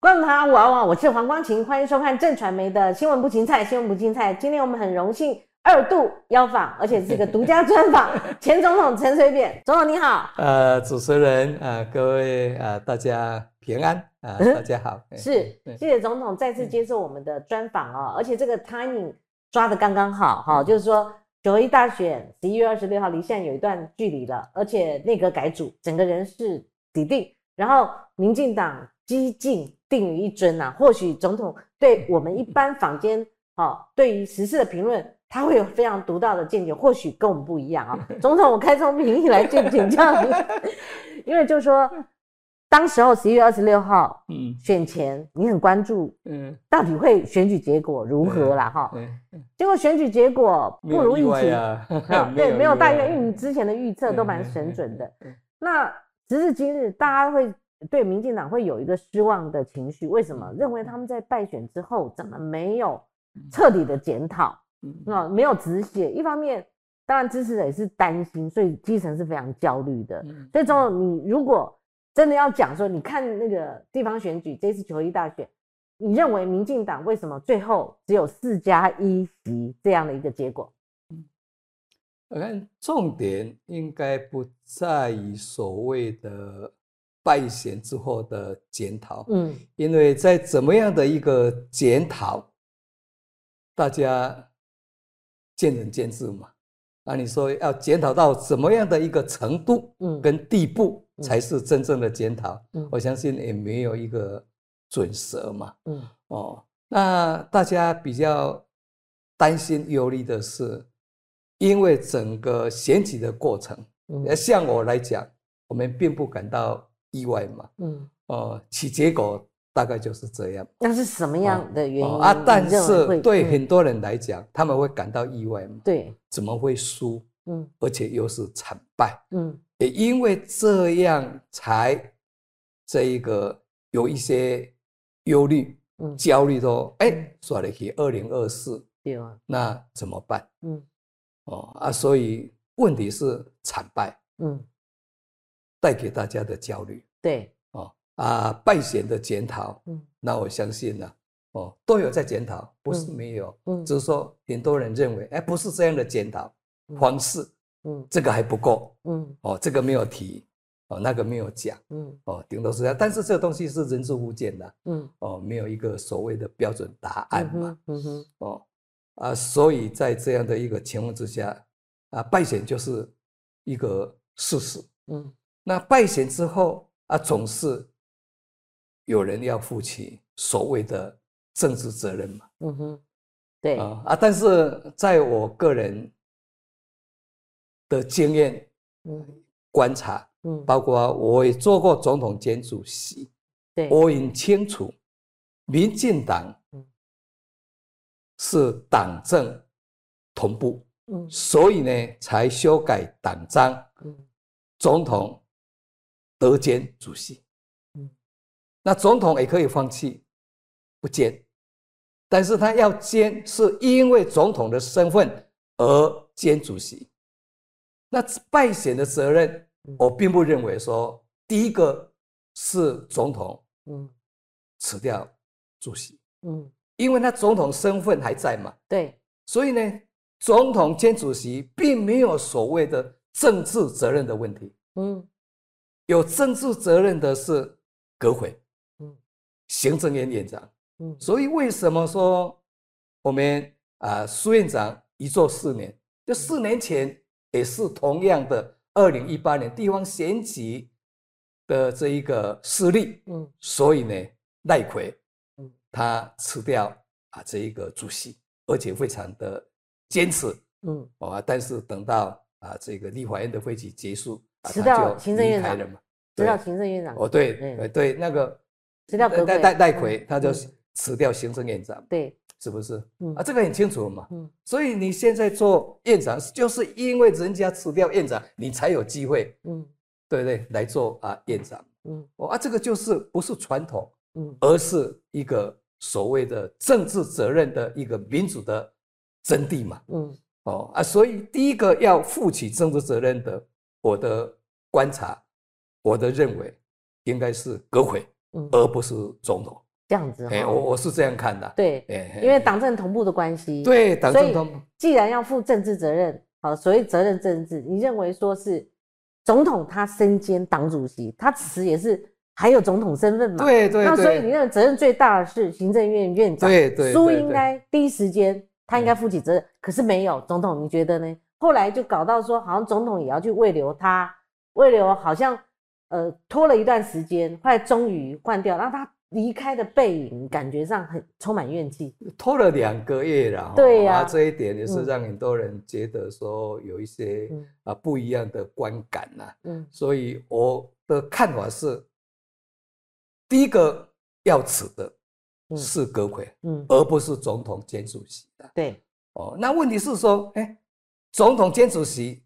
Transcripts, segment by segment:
观众朋友，我我我是黄光琴，欢迎收看正传媒的新闻不芹菜，新闻不芹菜。今天我们很荣幸二度邀访，而且是一个独家专访，前总统陈水扁总统你好。呃，主持人啊，各位啊，大家平安啊，大家好。是，谢谢总统再次接受我们的专访哦，而且这个 timing 抓的刚刚好哈，就是说九合一大选十一月二十六号离现在有一段距离了，而且内阁改组，整个人事底定，然后民进党激进。定于一尊呐，或许总统对我们一般坊间，哦，对于时事的评论，他会有非常独到的见解，或许跟我们不一样啊。总统，我开从民意来请请教你，因为就是说，当时候十一月二十六号，嗯，选前你很关注，嗯，到底会选举结果如何啦？哈，结果选举结果不如预期啊，对，没有大约，因为你之前的预测都蛮神准的。那直至今日，大家会。对民进党会有一个失望的情绪，为什么？认为他们在败选之后怎么没有彻底的检讨？啊，没有止血。一方面，当然支持者也是担心，所以基层是非常焦虑的。所以，总你如果真的要讲说，你看那个地方选举这次九一大选，你认为民进党为什么最后只有四加一席这样的一个结果？我看重点应该不在于所谓的。败选之后的检讨，嗯，因为在怎么样的一个检讨，大家见仁见智嘛。啊，你说要检讨到怎么样的一个程度，嗯，跟地步才是真正的检讨，嗯，我相信也没有一个准则嘛，嗯，哦，那大家比较担心忧虑的是，因为整个选举的过程，嗯，像我来讲，我们并不感到。意外嘛，嗯，哦，其结果大概就是这样。那是什么样的原因啊？但是对很多人来讲，他们会感到意外嘛？对，怎么会输？嗯，而且又是惨败。嗯，也因为这样才这一个有一些忧虑、焦虑，说，哎，说了去二零二四，对啊，那怎么办？嗯，哦啊，所以问题是惨败。嗯。带给大家的焦虑，对，哦啊，败选的检讨，嗯，那我相信呢，哦，都有在检讨，不是没有，嗯，只是说很多人认为，哎，不是这样的检讨方式，嗯，这个还不够，嗯，哦，这个没有提，哦，那个没有讲，嗯，哦，顶多是这样，但是这个东西是人之无见的，嗯，哦，没有一个所谓的标准答案嘛，嗯哼，哦，啊，所以在这样的一个情况之下，啊，败选就是一个事实，嗯。那败选之后啊，总是有人要负起所谓的政治责任嘛。嗯哼，对啊啊！但是在我个人的经验、嗯观察，嗯，包括我也做过总统兼主席，对，我很清楚，民进党是党政同步，嗯，所以呢才修改党章，嗯，总统。得兼主席，嗯，那总统也可以放弃不兼，但是他要兼，是因为总统的身份而兼主席。那败选的责任，我并不认为说第一个是总统，嗯，辞掉主席，嗯，因为他总统身份还在嘛，对，所以呢，总统兼主席并没有所谓的政治责任的问题，嗯。有政治责任的是阁会，嗯，行政院院长，嗯，所以为什么说我们啊苏院长一做四年，就四年前也是同样的，二零一八年地方选举的这一个失利，嗯，所以呢赖奎，嗯，他辞掉啊这一个主席，而且非常的坚持，嗯，啊，但是等到啊这个立法院的会期结束。辞掉行政院长了嘛？辞掉行政院长。哦，对，对，那个辞掉戴戴戴奎，他就辞掉行政院长。对，是不是？嗯啊，这个很清楚嘛。嗯，所以你现在做院长，就是因为人家辞掉院长，你才有机会。嗯，对不对？来做啊院长。嗯，哦啊，这个就是不是传统，嗯，而是一个所谓的政治责任的一个民主的真谛嘛。嗯，哦啊，所以第一个要负起政治责任的。我的观察，我的认为，应该是阁会，而不是总统。这样子。哎，我我是这样看的。对，因为党政同步的关系。对，党政同步。既然要负政治责任，好，所谓责任政治，你认为说是总统他身兼党主席，他此也是还有总统身份嘛？对对。那所以你认为责任最大的是行政院院长？对对。苏应该第一时间他应该负起责任，可是没有总统，你觉得呢？后来就搞到说，好像总统也要去慰留他，慰留好像呃拖了一段时间，后来终于换掉，让他离开的背影感觉上很充满怨气，拖了两个月了，对呀，这一点也是让很多人觉得说有一些啊不一样的观感呐，嗯，所以我的看法是，第一个要辞的是阁魁，嗯，而不是总统兼主席的，对，哦，那问题是说，哎。总统兼主席，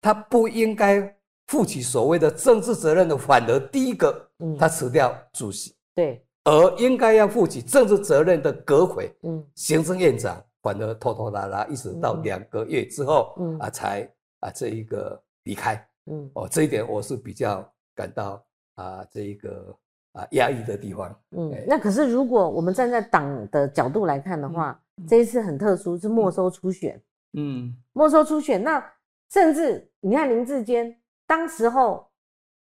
他不应该负起所谓的政治责任的，反而第一个，他辞掉主席，对，而应该要负起政治责任的阁魁，嗯，行政院长，反而拖拖拉拉，一直到两个月之后，嗯。啊，才啊这一个离开，嗯，哦，这一点我是比较感到啊这一个啊压抑的地方，嗯，那可是如果我们站在党的角度来看的话，这一次很特殊，是没收初选。嗯，没收初选，那甚至你看林志坚当时候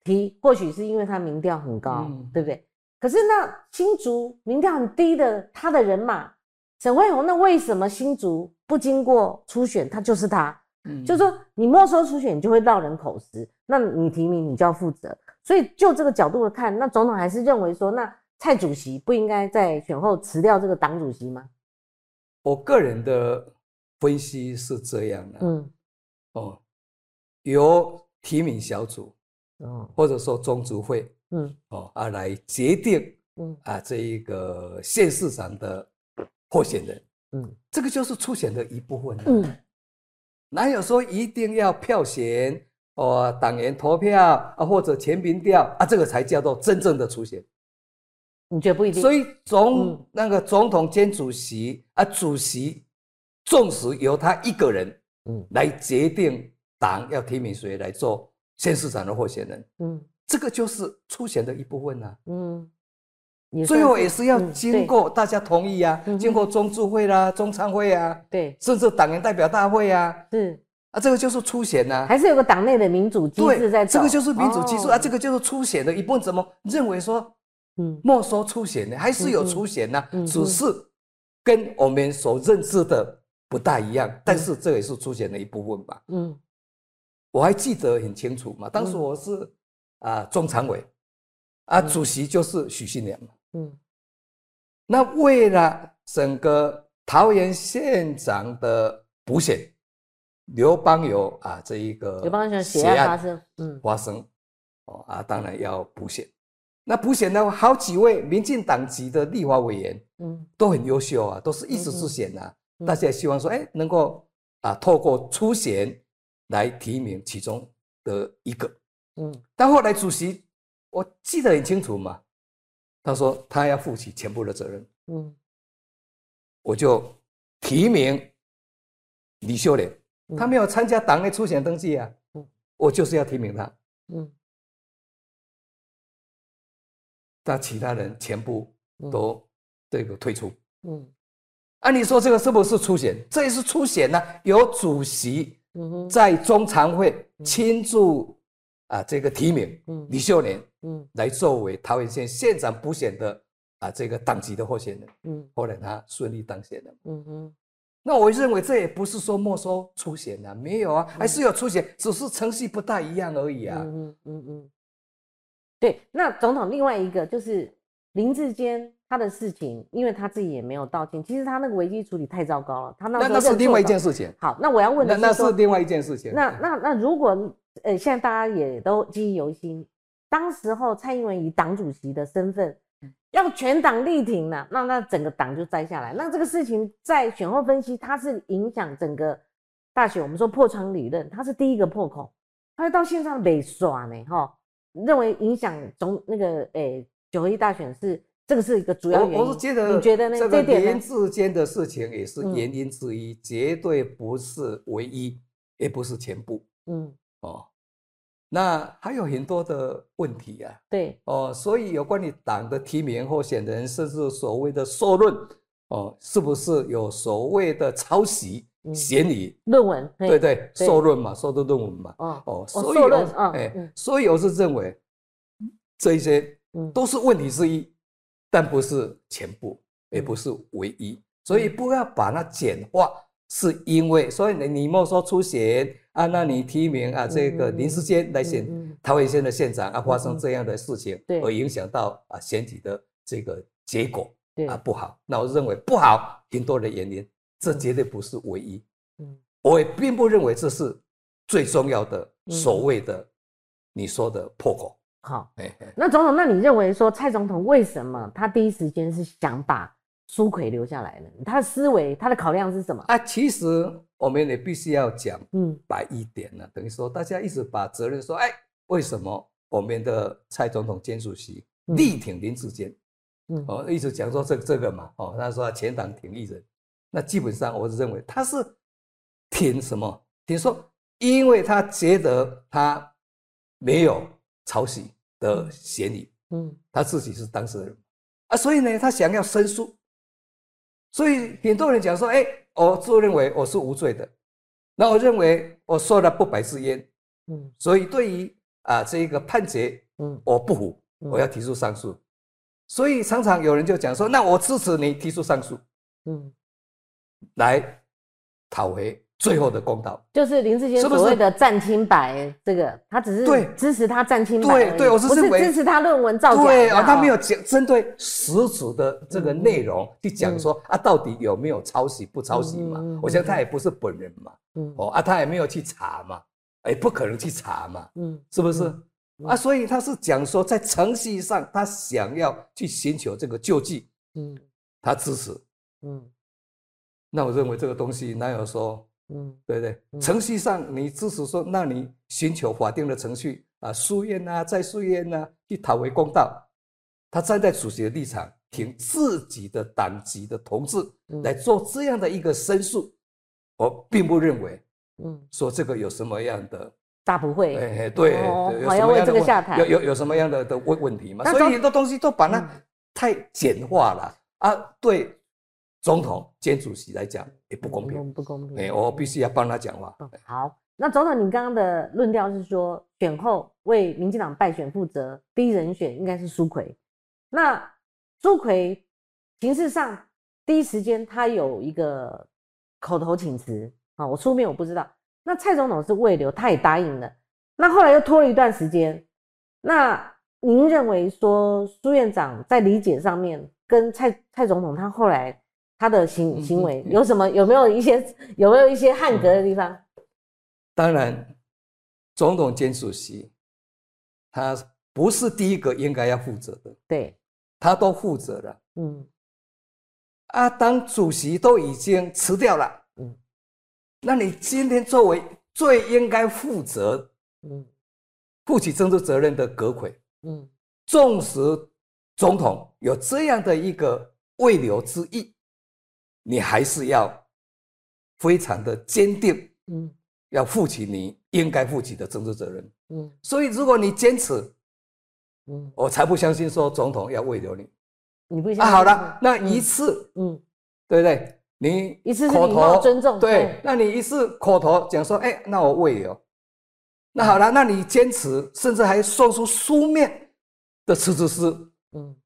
提，或许是因为他民调很高，对不对？可是那新竹民调很低的，他的人马沈惠宏，那为什么新竹不经过初选，他就是他？嗯，就说你没收初选，你就会落人口实，那你提名你就要负责。所以就这个角度看，那总统还是认为说，那蔡主席不应该在选后辞掉这个党主席吗？我个人的。分析是这样的，嗯，哦，由提名小组，哦，或者说中组会，嗯，哦，啊来决定，嗯，啊这一个县市长的候选人，嗯，这个就是初选的一部分，嗯，哪有说一定要票选，哦，党员投票啊，或者全民调啊，这个才叫做真正的初选？你觉得不一定？所以总那个总统兼主席啊，主席。纵使由他一个人，嗯，来决定党要提名谁来做县市长的候选人，嗯，这个就是初选的一部分呐，嗯，最后也是要经过大家同意啊，经过中执会啦、中常会啊，对，甚至党员代表大会啊，是。啊，这个就是初选呐，还是有个党内的民主机制在这个就是民主机制啊，这个就是初选的一部分。怎么认为说，嗯，没收初选呢？还是有初选呢？只是跟我们所认知的。不大一样，但是这也是出现的一部分吧。嗯，我还记得很清楚嘛，当时我是啊中常委，啊主席就是许信良嘛。嗯，那为了整个桃园县长的补选，刘邦有啊这一个刘邦友血案发生，嗯，发生哦啊，当然要补选。那补选呢好几位民进党籍的立法委员，嗯，都很优秀啊，都是一直之选呐。大家也希望说，哎，能够啊，透过初选来提名其中的一个，嗯，但后来主席我记得很清楚嘛，他说他要负起全部的责任，嗯，我就提名李秀莲，他没有参加党内初选登记啊，嗯，我就是要提名他，嗯，但其他人全部都这个退出，嗯。按理说这个是不是初选？这也是初选呢。由主席在中常会亲自啊这个提名李秀莲，嗯，来作为桃园县县长补选的啊这个党籍的候选人，嗯，后来他顺利当选了，嗯哼。那我认为这也不是说没收初选啊，没有啊，还是有初选，只是程序不大一样而已啊，嗯嗯嗯。对，那总统另外一个就是林志坚。他的事情，因为他自己也没有道歉。其实他那个危机处理太糟糕了。他那那是另外一件事情。好，那我要问的是，那是另外一件事情。那那那如果呃，现在大家也都记忆犹新，当时候蔡英文以党主席的身份要全党力挺呢，那那整个党就摘下来。那这个事情在选后分析，它是影响整个大选。我们说破窗理论，它是第一个破口，它到线上被耍呢，哈，认为影响总那个诶九合一大选是。这个是一个主要原因。我是觉得，你觉得呢？这个连之间的事情也是原因之一，绝对不是唯一，也不是全部。嗯，哦，那还有很多的问题啊。对，哦，所以有关于党的提名候选人，甚至所谓的受论，哦，是不是有所谓的抄袭嫌疑？论文，对对，受论嘛，受的论文嘛。哦哦，所以哎，所以我是认为这一些都是问题之一，但不是全部，也不是唯一。所以不要把它简化，是因为所以你你莫说出选啊，那你提名啊这个林世坚来选桃园县的县长啊，发生这样的事情，而影响到啊选举的这个结果啊不好。那我认为不好，很多的原因，这绝对不是唯一。嗯，我也并不认为这是最重要的所谓的你说的破口。好，那总统，那你认为说蔡总统为什么他第一时间是想把？苏奎留下来呢，他的思维，他的考量是什么啊？其实我们也必须要讲，嗯，白一点呢，等于说大家一直把责任说，哎，为什么我们的蔡总统兼主席力挺林志坚？嗯，哦，一直讲说这这个嘛，哦，他说前党挺一人，那基本上我是认为他是挺什么？挺说，因为他觉得他没有抄袭的嫌疑，嗯，他自己是当事人。啊，所以呢，他想要申诉。所以很多人讲说，哎，我自认为我是无罪的，那我认为我说了不白之冤，嗯，所以对于啊这一个判决，嗯，我不服，我要提出上诉。所以常常有人就讲说，那我支持你提出上诉，嗯，来讨回。最后的公道。就是林志坚所谓的占清白，这个他只是对。支持他占清白，对对，我是认为支持他论文造假，对啊，他没有讲针对实质的这个内容去讲说啊，到底有没有抄袭不抄袭嘛？我想他也不是本人嘛，嗯。哦啊，他也没有去查嘛，也不可能去查嘛，嗯，是不是？啊？所以他是讲说在程序上他想要去寻求这个救济，嗯，他支持，嗯，那我认为这个东西哪有说？嗯，对不对，程序上你支持说，那你寻求法定的程序啊，诉愿啊，再诉愿啊，去讨回公道。他站在主席的立场，凭自己的党籍的同志来做这样的一个申诉，我并不认为，嗯，说这个有什么样的大不会，哎哎，对，我要为这个下台，有有有什么样的的问问题吗？所以很多东西都把它太简化了啊，对。总统兼主席来讲也不公平，不公平。哎，我必须要帮他讲话。好，那总统，你刚刚的论调是说，选后为民进党败选负责，第一人选应该是苏奎。那苏奎形式上第一时间他有一个口头请辞啊，我书面我不知道。那蔡总统是未留，他也答应了。那后来又拖了一段时间。那您认为说苏院长在理解上面跟蔡蔡总统他后来？他的行行为有什么？有没有一些 有没有一些汉格的地方？当然，总统兼主席，他不是第一个应该要负责的。对，他都负责了。嗯，啊，当主席都已经辞掉了。嗯，那你今天作为最应该负责、嗯，负起政治责任的阁魁，嗯，纵使总统有这样的一个未留之意。你还是要非常的坚定，嗯，要负起你应该负起的政治责任，嗯。所以如果你坚持，嗯，我才不相信说总统要慰留你，你不相信？啊，好了，那一次，嗯，对不对？你一次口头尊重，对，那你一次口头讲说，哎，那我慰留，那好了，那你坚持，甚至还送出书面的辞职书，嗯，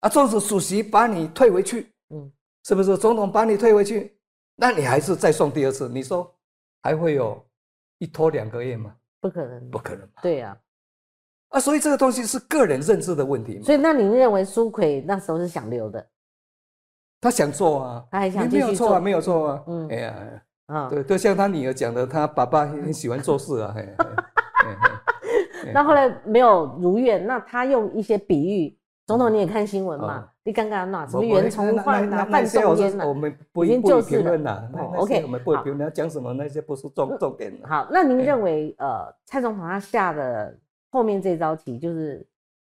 啊，纵使主席把你退回去，嗯。是不是总统把你退回去？那你还是再送第二次？你说还会有一拖两个月吗？不可能，不可能。对呀，啊，所以这个东西是个人认知的问题。所以，那您认为苏奎那时候是想留的？他想做啊，他还想没有错啊，没有错啊。嗯，哎呀，啊，对，就像他女儿讲的，他爸爸很喜欢做事啊。那后来没有如愿，那他用一些比喻。总统，你也看新闻嘛？你刚刚那什么袁崇焕呐、范仲淹呐，我们不已经就是评论了。OK，我们不评论，讲什么那些不是重重点。好，那您认为呃，蔡总统他下的后面这招棋，就是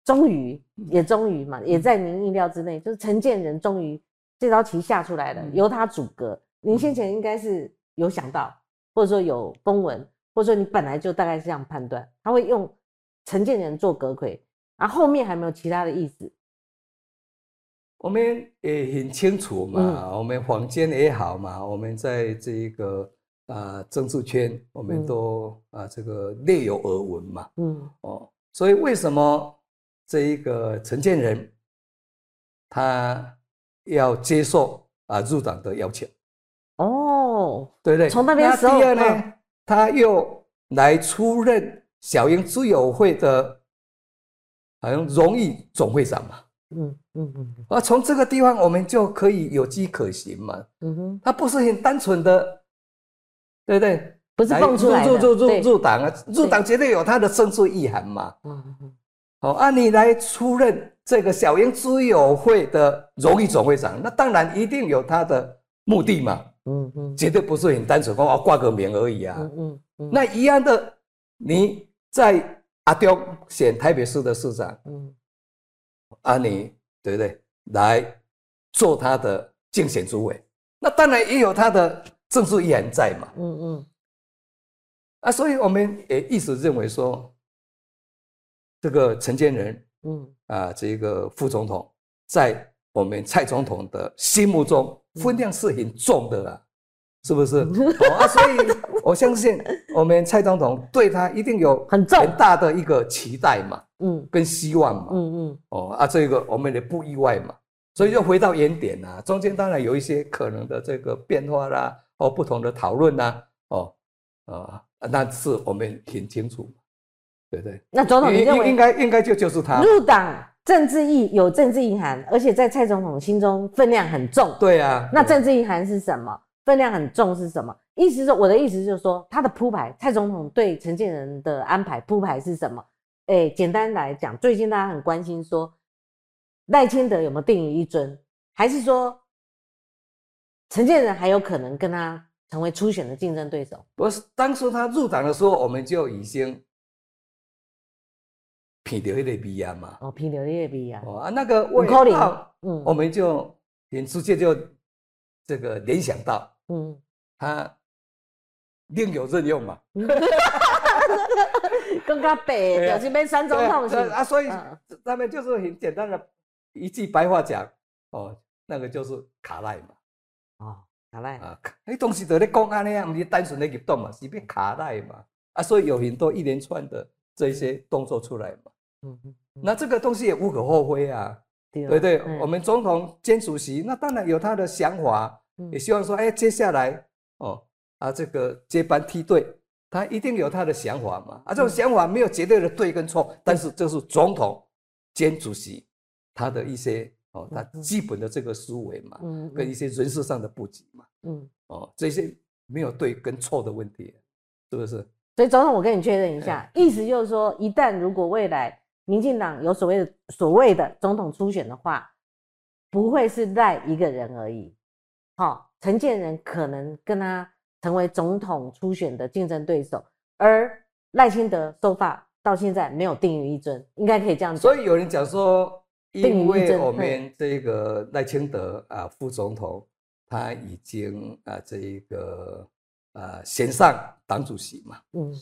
终于也终于嘛，也在您意料之内，就是陈建仁终于这招棋下出来了，由他阻隔。您先前应该是有想到，或者说有公文，或者说你本来就大概是这样判断，他会用陈建仁做隔魁，然后后面还没有其他的意思？我们也很清楚嘛，我们坊间也好嘛，我们在这一个啊政治圈，我们都啊这个略有耳闻嘛。嗯哦，所以为什么这一个陈建仁他要接受啊入党的邀请？哦，对不对？从那边第二呢，他又来出任小英居友会的，好像荣誉总会长嘛。嗯嗯嗯，啊，从这个地方我们就可以有机可行嘛。嗯哼，他不是很单纯的，对不对？不是蹦出来入入入入入党啊，入党绝对有他的政治意涵嘛。嗯嗯好，按你来出任这个小英知友会的荣誉总会长，那当然一定有他的目的嘛。嗯嗯，绝对不是很单纯，光挂个名而已啊。嗯嗯，那一样的，你在阿刁选台北市的市长。嗯。啊，你对不对？来做他的竞选主委，那当然也有他的政治意涵在嘛。嗯嗯。啊，所以我们也一直认为说，这个陈建仁，嗯啊，这个副总统，在我们蔡总统的心目中分量是很重的啦。是不是？啊，所以我相信我们蔡总统对他一定有很大的一个期待嘛，嗯，跟希望嘛，嗯嗯，哦啊，这个我们也不意外嘛，所以就回到原点啊，中间当然有一些可能的这个变化啦，哦不同的讨论呐，哦，啊，那是我们很清楚，对不对？那总统你认为？应该应该就就是他入党政治意有政治意涵，而且在蔡总统心中分量很重，对啊，那政治意涵是什么？分量很重是什么意思？是我的意思就是说，他的铺排，蔡总统对陈建仁的安排铺排是什么？哎，简单来讲，最近大家很关心说，赖清德有没有定于一尊，还是说陈建仁还有可能跟他成为初选的竞争对手？不是，当初他入党的时候，我们就已经批掉一个鼻炎嘛。哦，批掉一个鼻炎。哦啊，那个味道，嗯，我们就很直接就这个联想到。嗯，他另有任用嘛？更加白，就是变三总统是啊，所以他们就是很简单的一句白话讲，哦，那个就是卡赖嘛。哦，卡赖啊，那东西都在讲啊，那样不是单纯的移动嘛，是变卡赖嘛？啊，所以有很多一连串的这一些动作出来嘛。嗯嗯，那这个东西也无可厚非啊，对对？我们总统兼主席，那当然有他的想法。也希望说，哎，接下来哦，啊，这个接班梯队，他一定有他的想法嘛。啊，这种想法没有绝对的对跟错，但是这是总统兼主席他的一些哦，他基本的这个思维嘛，嗯，跟一些人事上的布局嘛，嗯，哦，这些没有对跟错的问题，是不是？所以总统，我跟你确认一下，意思就是说，一旦如果未来民进党有所谓的所谓的总统初选的话，不会是赖一个人而已。好，陈建仁可能跟他成为总统初选的竞争对手，而赖清德收发到现在没有定于一尊，应该可以这样讲。所以有人讲说，因为我们这个赖清德啊副总统他已经啊这一个啊选上党主席嘛，嗯，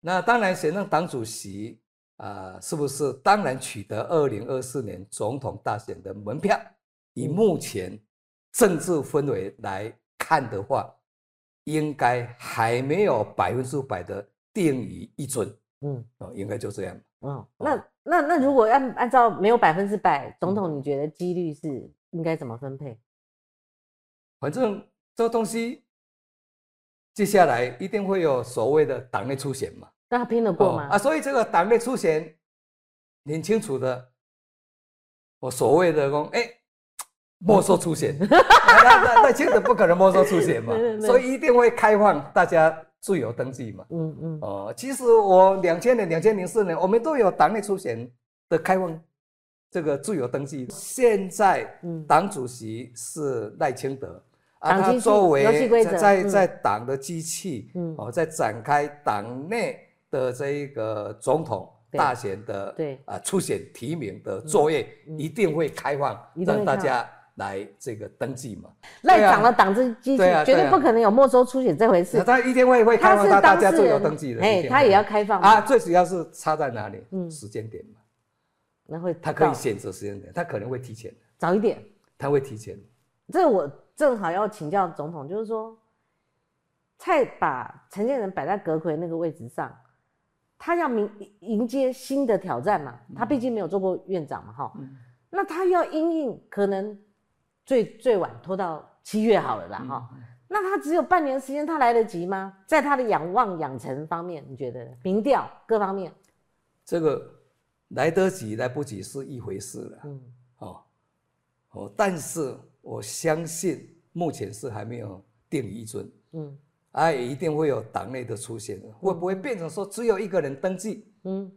那当然选上党主席啊，是不是当然取得二零二四年总统大选的门票？以目前。政治氛围来看的话，应该还没有百分之百的定于一尊，嗯，哦，应该就这样。嗯，那那那如果按按照没有百分之百，总统你觉得几率是应该怎么分配？反正这个东西接下来一定会有所谓的党内初选嘛，那他拼得过吗？啊，所以这个党内初选很清楚的，我所谓的说，哎。没收出险，那那那清德不可能没收出险嘛，所以一定会开放大家自由登记嘛。嗯嗯。哦，其实我两千年、两千零四年，我们都有党内出险的开放这个自由登记。现在党主席是赖清德，啊，他作为在在党的机器，哦，在展开党内的这一个总统大选的对啊初选提名的作业，一定会开放让大家。来这个登记嘛。赖长了党支基金，绝对不可能有没收初选这回事。他一定会会开放，大家自由登记的。哎，他也要开放啊。最主要是差在哪里？嗯，时间点嘛。那会他可以选择时间点，他可能会提前早一点，他会提前。这我正好要请教总统，就是说，蔡把陈建仁摆在阁魁那个位置上，他要迎迎接新的挑战嘛？他毕竟没有做过院长嘛，哈。那他要应应，可能最最晚拖到七月好了啦，哈。那他只有半年时间，他来得及吗？在他的仰望养成方面，你觉得民调各方面，这个来得及来不及是一回事了，嗯，哦，哦，但是我相信目前是还没有定一尊，嗯，啊，也一定会有党内的出现，会不会变成说只有一个人登记？嗯。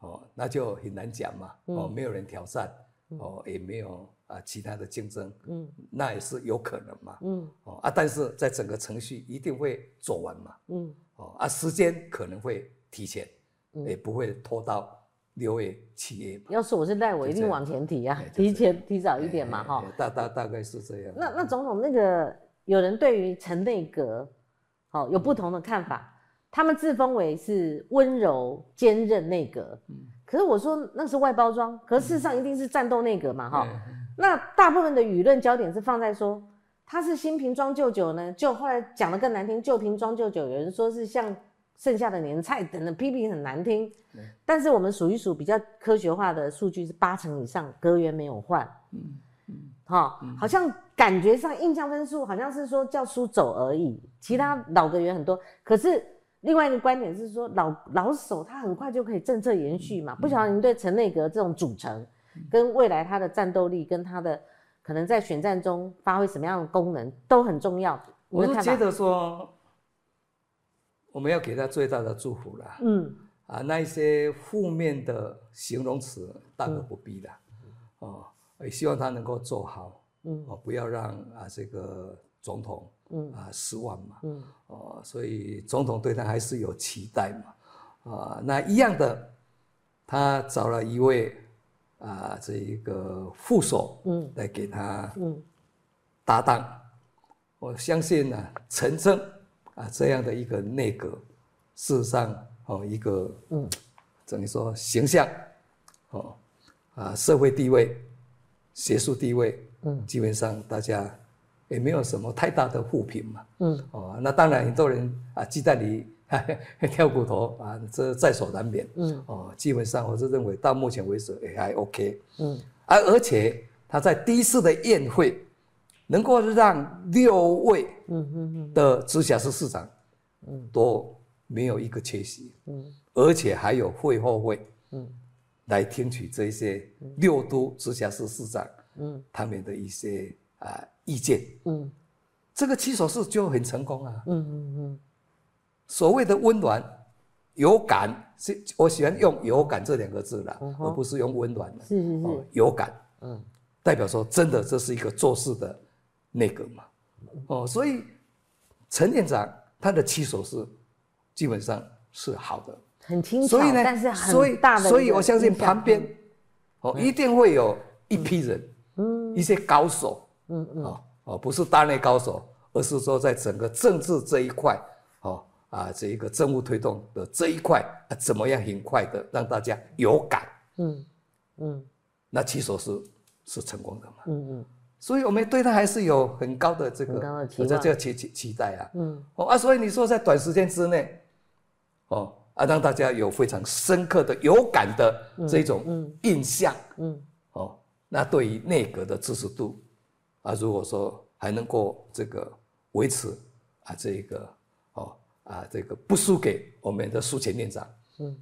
哦，那就很难讲嘛。哦，没有人挑战，哦，也没有啊其他的竞争，嗯，那也是有可能嘛。嗯，哦啊，但是在整个程序一定会做完嘛。嗯，哦啊，时间可能会提前，也不会拖到六月、七月。要是我是赖，我一定往前提啊，提前提早一点嘛，哈。大大大概是这样。那那总统那个有人对于陈内阁，好有不同的看法。他们自封为是温柔坚韧内阁，可是我说那是外包装，可是事实上一定是战斗内阁嘛，哈。那大部分的舆论焦点是放在说他是新瓶装旧酒呢，就后来讲的更难听，旧瓶装旧酒，有人说是像剩下的年菜等等，批评很难听。但是我们数一数比较科学化的数据是八成以上阁员没有换，嗯嗯，哈，好像感觉上印象分数好像是说叫书走而已，其他老的员很多，可是。另外一个观点是说，老老手他很快就可以政策延续嘛？不晓得您对陈内阁这种组成，跟未来他的战斗力，跟他的可能在选战中发挥什么样的功能，都很重要。我是觉得说，我们要给他最大的祝福了。嗯，啊，那一些负面的形容词大可不必的。哦，也希望他能够做好。嗯，哦，不要让啊这个总统。嗯。啊，失望嘛，嗯。哦，所以总统对他还是有期待嘛，啊，那一样的，他找了一位啊，这一个副手，嗯，来给他嗯。搭档，我相信呢，陈正啊这样的一个内阁，事实上哦一个嗯，等于说形象，哦啊社会地位、学术地位，嗯，基本上大家。也没有什么太大的互评嘛，嗯，哦，那当然很多人啊鸡蛋里 挑骨头啊，这在所难免，嗯，哦，基本上我是认为到目前为止也还 OK，嗯，而而且他在第一次的宴会能够让六位的直辖市市长，嗯，都没有一个缺席，嗯，而且还有会后会，嗯，来听取这些六都直辖市市长，嗯，他们的一些啊。意见，嗯，这个七手式就很成功啊，嗯嗯嗯，所谓的温暖、有感，是我喜欢用“有感”这两个字啦，而不是用“温暖”的，是是是，有感，嗯，代表说真的这是一个做事的那个嘛，哦，所以陈院长他的七手式基本上是好的，很轻巧，但是很大的，所以我相信旁边哦一定会有一批人，嗯，一些高手。嗯嗯哦哦，不是大内高手，而是说在整个政治这一块，哦啊，这一个政务推动的这一块，怎么样很快的让大家有感？嗯嗯，那其实是是成功的嘛？嗯嗯，所以我们对他还是有很高的这个这这个期期期待啊。嗯哦啊，所以你说在短时间之内，哦啊，让大家有非常深刻的有感的这种印象。嗯哦，那对于内阁的支持度。啊，如果说还能够这个维持啊，这个哦啊，这个不输给我们的苏前院长，嗯，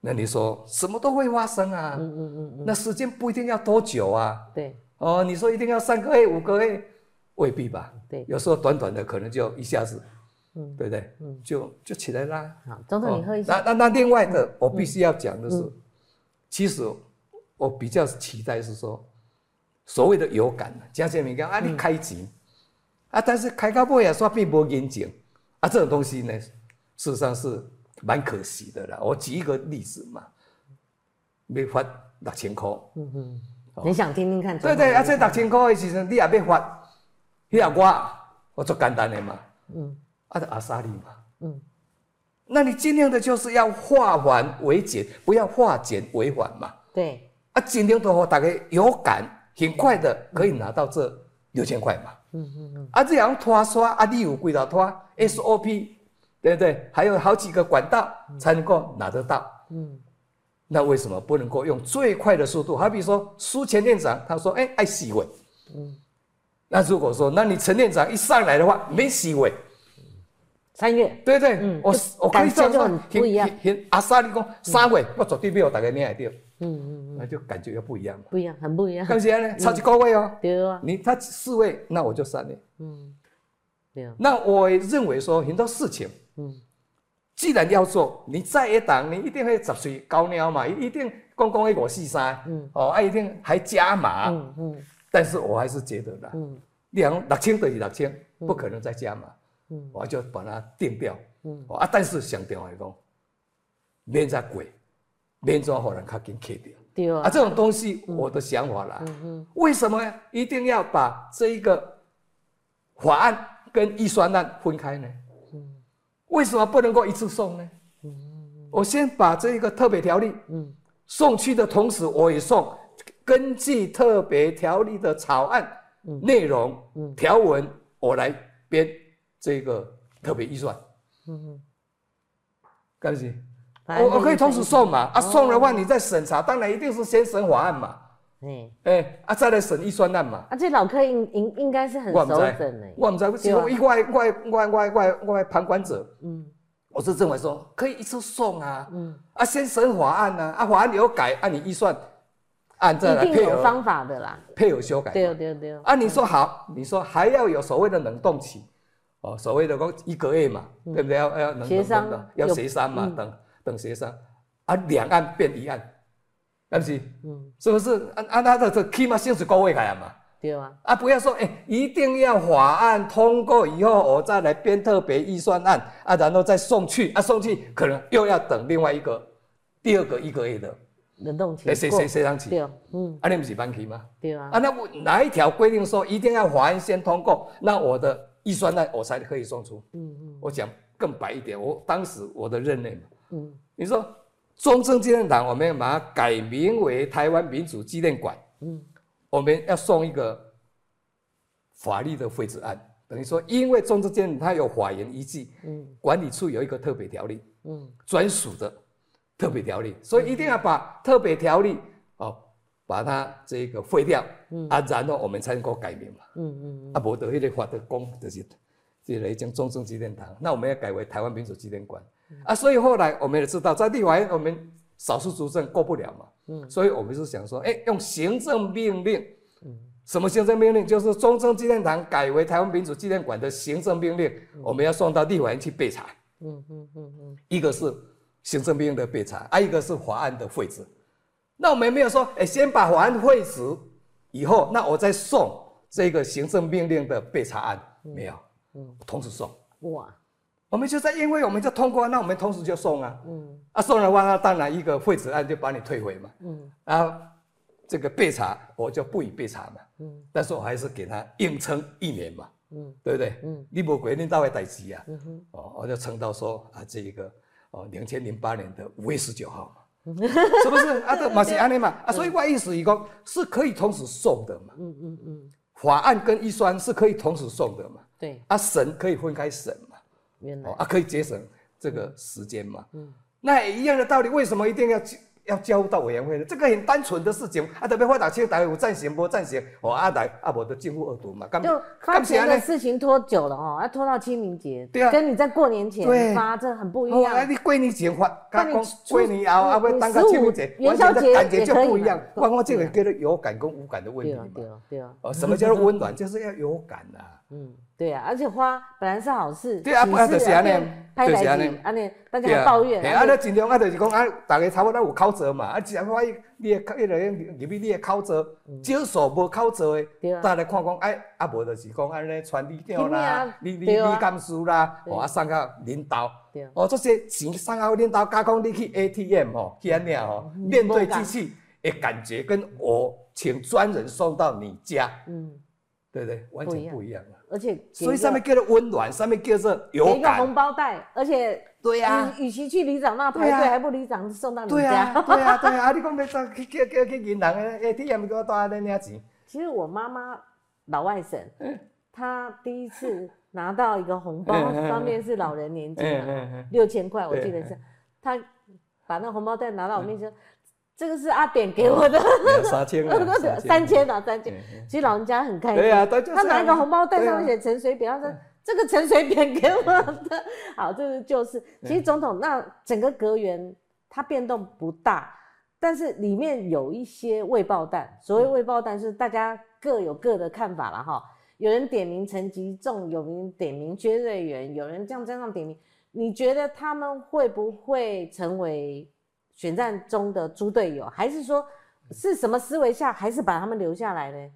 那你说什么都会发生啊？嗯嗯嗯那时间不一定要多久啊？对。哦，你说一定要三个月、五个月，未必吧？对。有时候短短的可能就一下子，嗯，对不对？嗯，就就起来啦。好，总统你喝一下。那那那另外的，我必须要讲的是，其实我比较期待是说。所谓的有感，江建民讲啊，你开钱啊，但是开到尾也说并不严谨啊，这种东西呢，事实上是蛮可惜的啦。我举一个例子嘛，没发六千块，嗯哼，你想听听看？对对，啊，这六千块的时阵，你也要发，你也我，我做简单的嘛。嗯。啊，阿萨利嘛。嗯。那你尽量的就是要化繁为简，不要化简为繁嘛。对。啊，尽量的话，大概有感，很快的可以拿到这六千块嘛。嗯嗯嗯。啊，这样拖刷，啊，你有几道拖 SOP，对不对？还有好几个管道才能够拿得到。嗯。那为什么不能够用最快的速度？好比说苏前店长，他说：“哎，爱洗尾。”嗯，那如果说，那你陈店长一上来的话，没洗尾，三月，对对，嗯，我我可以这样说，不一样。阿萨利讲三月，我绝对没有大家念来掉。嗯嗯嗯，那就感觉又不一样不一样，很不一样。看起来呢，超级高位哦。对啊。你他四位，那我就三年。嗯，对啊。那我认为说很多事情，嗯。既然要做，你再一档，你一定会十岁高尿嘛，一定公公一五四三，嗯，哦，啊，一定还加码，嗯嗯，但是我还是觉得啦，嗯，两六千等于六千，不可能再加码，嗯，我就把它定掉，嗯，啊，但是想调来讲，免再贵，免再可能较紧去掉，对啊，啊，这种东西我的想法啦，为什么一定要把这一个法案跟预算案分开呢？为什么不能够一次送呢？我先把这一个特别条例送去的同时，我也送根据特别条例的草案内容条文，我来编这个特别预算。嗯干什？我我可以同时送嘛？啊，送的话你再审查，当然一定是先审法案嘛。哎哎，啊，再来审预算案嘛。啊，这老客应应应该是很熟整的。我唔知，我只我一外外外外外外旁观者。嗯，我是认为说可以一次送啊。嗯，啊，先审法案啊，啊，法案有改，按你预算按这来配合方法的啦，配合修改。对对对。啊，你说好，你说还要有所谓的冷冻期，哦，所谓的讲一个月嘛，对不对？要要能协商，要协商嘛，等等协商，啊，两岸变一岸。是不是？嗯，是不是？按按他的这起码先是高位开嘛。对啊。啊，不要说哎，一定要法案通过以后，我再来编特别预算案啊，然后再送去啊，送去可能又要等另外一个第二个一个月的冷冻期。谁谁谁上去？对，嗯。啊，你不是班期吗？对啊。啊，那我哪一条规定说一定要法案先通过，那我的预算案我才可以送出？嗯嗯。我讲更白一点，我当时我的任内嘛。嗯。你说。中正纪念堂，我们要把它改名为台湾民主纪念馆。嗯，我们要送一个法律的废止案，等于说，因为中正纪念它有法源依据，嗯，管理处有一个特别条例，嗯，专属的特别条例，所以一定要把特别条例哦，把它这个废掉，嗯。啊，然后我们才能够改名嘛，嗯嗯，啊，不得迄个法的公就是，这个讲中正纪念堂，那我们要改为台湾民主纪念馆。啊，所以后来我们也知道，在立法院我们少数族政过不了嘛，嗯，所以我们是想说，哎，用行政命令，嗯，什么行政命令？就是中正纪念堂改为台湾民主纪念馆的行政命令，我们要送到立法院去备查，嗯嗯嗯嗯，一个是行政命令的备查，啊，一个是法案的废止。那我们没有说，哎，先把法案废止以后，那我再送这个行政命令的备查案，没有，嗯，同时送，哇。我们就在，因为我们就通过，那我们同时就送啊，嗯，啊送的话，那当然一个废止案就把你退回嘛，嗯，然后这个备查我就不予备查嘛，嗯，但是我还是给他硬撑一年嘛，嗯，对不对？嗯，你不规定到位代期啊，嗯哼，哦，我就撑到说啊，这一个哦，两千零八年的五月十九号嘛，是不是？啊，这马西安尼嘛，啊，所以我意思一个，是可以同时送的嘛，嗯嗯嗯，法案跟预算是可以同时送的嘛，对，啊，审可以分开审嘛。哦啊，可以节省这个时间嘛？嗯，那一样的道理，为什么一定要要交到委员会的？这个很单纯的事情啊，特别发达青台有暂行不暂行，哦啊来啊，我的进户二读嘛，就发钱的事情拖久了哦，要拖到清明节，对啊，跟你在过年前发这很不一样。哦，你过年前发，跟过年后啊，要当个清明节，元宵节感觉就不一样。光光这个叫做有感跟无感的问题嘛。对啊，对啊。哦，什么叫做温暖？就是要有感呐。嗯。对啊，而且花本来是好事，对啊，啊就是安尼，就是安尼，安尼大家抱怨，啊，那尽量啊，就是讲啊，大家差不多有考折嘛，啊，只要发现你的一个人入去你的考折少数无考折的，大家看讲，哎，啊无就是讲安尼传理长啦，你你你干事啦，哦啊送到领导，哦这些钱送到领导，加讲你去 ATM 吼，去安尼吼，面对机器。的感觉，跟我请专人送到你家，嗯，对不对？完全不一样。了。而且，所以上面叫做温暖，上面叫做有感。一个红包袋，而且对呀，与其去里长那排队，还不里长送到你家。对呀，对呀，对呀。啊，你讲要走去叫叫去银行诶，诶，ATM 给我带那点钱。其实我妈妈老外省，她第一次拿到一个红包，上面是老人年金六千块，我记得是，她把那红包袋拿到我面前。这个是阿扁给我的，三千，三千啊，三千。其实老人家很开心，对呀，他拿一个红包袋上面写陈水扁，他说这个陈水扁给我的。好，这是就是，其实总统那整个阁员它变动不大，但是里面有一些未爆弹。所谓未爆弹是大家各有各的看法了哈。有人点名陈吉仲，有人点名薛瑞元，有人这样这样点名。你觉得他们会不会成为？选战中的猪队友，还是说是什么思维下，还是把他们留下来呢？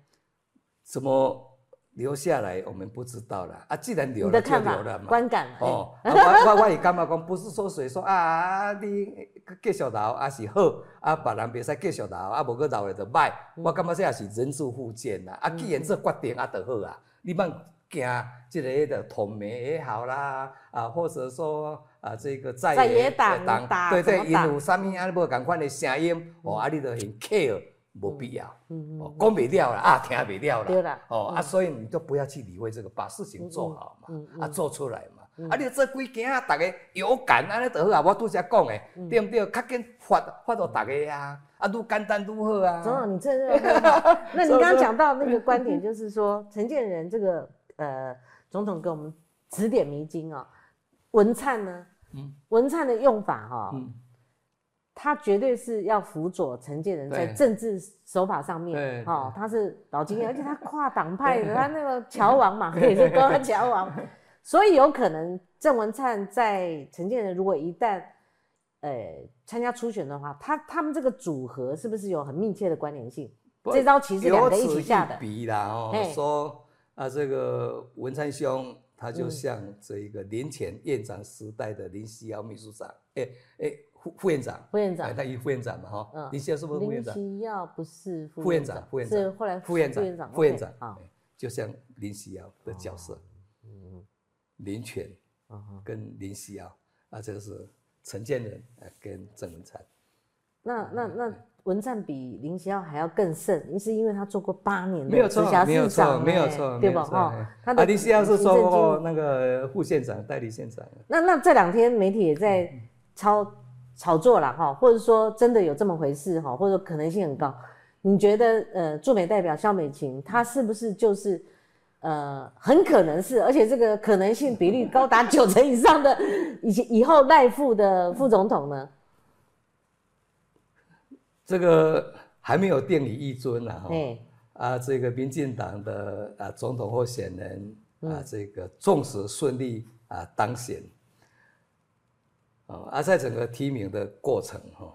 怎么留下来，我们不知道了啊！既然留了，就留了嘛。观感哦，我我我也感觉讲？不是说谁说啊，你继续留啊是好，啊别人别使继续留，啊无个留了就歹。我感觉这也是人之互见啦。啊，既然这决定啊就好啊，你莫惊这个的同盟也好啦，啊或者说。啊，这个在野党，对对，因有啥物啊，无共款的声音，哦，啊，你都很 care，无必要，哦，讲不了啦，啊，听不了啦，对啦，哦，啊，所以你就不要去理会这个，把事情做好嘛，啊，做出来嘛，啊，你这几件啊，大家有感安尼就好啊，我拄则讲的，对不对？较紧发发到大家啊，啊，愈简单愈好啊。总统，你这 个，那你刚刚讲到那个观点，就是说陈建仁这个呃总统给我们指点迷津啊，文灿呢？文灿的用法哈，他绝对是要辅佐陈建仁在政治手法上面，哈，他是老经验，而且他跨党派的，他那个乔王嘛，也是高乔王，所以有可能郑文灿在陈建仁如果一旦呃参加初选的话，他他们这个组合是不是有很密切的关联性？这招棋是两个一起下的。比啦哦，说啊这个文灿兄。他就像这一个林前院长时代的林夕尧秘书长，哎哎副副院长，副院长，他一副院长嘛哈，林夕尧是不是副院长？林夕尧不是副院长，副院长是后来副院长，副院长，副院长啊，就像林夕尧的角色，嗯，林权跟林夕尧啊，这个是陈建仁跟郑文灿，那那那。文灿比林奇耀还要更甚，是因为他做过八年的直辖市长，没有错，对吧？哈，他的林奇耀是做过那个副县长、代理县长。那那这两天媒体也在炒炒作了哈，或者说真的有这么回事哈，或者可能性很高。你觉得呃，驻美代表肖美琴她是不是就是呃，很可能是，而且这个可能性比例高达九成以上的以前以后赖副的副总统呢？这个还没有定理一尊呢，哈，啊，这个民进党的啊总统候选人啊，这个纵使顺利啊当选，啊，而在整个提名的过程哈，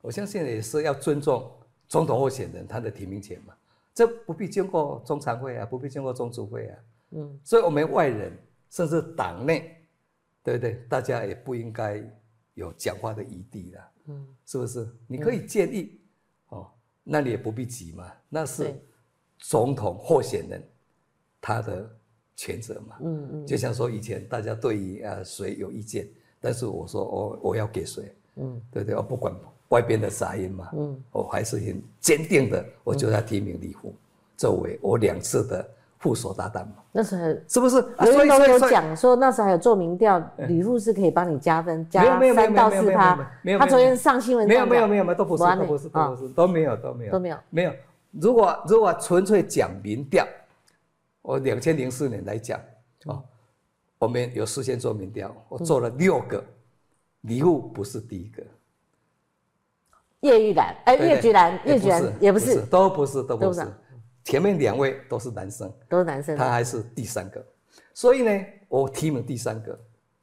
我相信也是要尊重总统候选人他的提名权嘛，这不必经过中常会啊，不必经过中组会啊，嗯，所以我们外人甚至党内，对不对？大家也不应该有讲话的余地了。嗯，是不是？你可以建议，哦，那你也不必急嘛，那是总统候选人他的权责嘛。嗯嗯，就像说以前大家对于啊谁有意见，但是我说我我要给谁，嗯，对对，我不管外边的杂音嘛，嗯，我还是很坚定的，我就要提名李虎作为我两次的。副手搭档嘛，那时候是不是？有人有讲说，那时候还有做民调，吕副是可以帮你加分，加三到四趴。没有，他昨天上新闻没有没有没有没有都不是都不是都不是都没有都没有。都没有。没有。如果如果纯粹讲民调，我两千零四年来讲啊，我们有事先做民调，我做了六个，李副不是第一个，叶玉兰哎，叶菊兰叶菊兰也不是，都不是都不是。前面两位都是男生，都是男生，他还是第三个，所以呢，我提名第三个，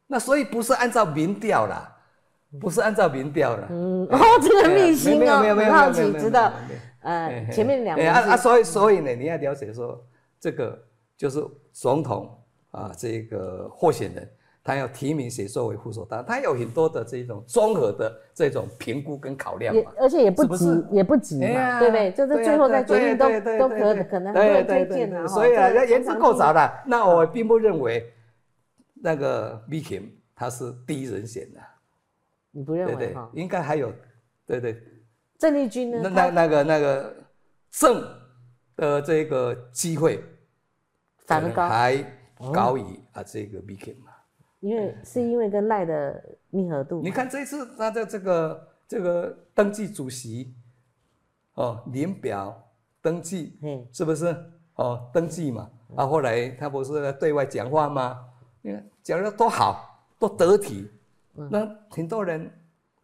那所以不是按照民调啦，不是按照民调啦。嗯，哦，这个秘辛哦，很好奇，知道，呃，前面两位啊啊，所以所以呢，你要了解说，这个就是总统啊，这个候选人，他要提名谁作为副手当，他有很多的这种综合的这种评估跟考量嘛，而且也不急，也不急嘛，对不对？就是最后再决定都都可可能会推荐的所以啊，要言之够早的。那我并不认为那个 v i k i 他是第一人选的，你不认为对？应该还有，对对。郑丽君呢？那那那个那个郑的这个机会，反而高，还高于啊这个 v i k i 嘛。因为是因为跟赖的密合度。你看这次他的这个这个登记主席，哦，年表登记，嗯，是不是？哦，登记嘛，啊，后来他不是对外讲话吗？你看讲的多好，多得体，那很多人，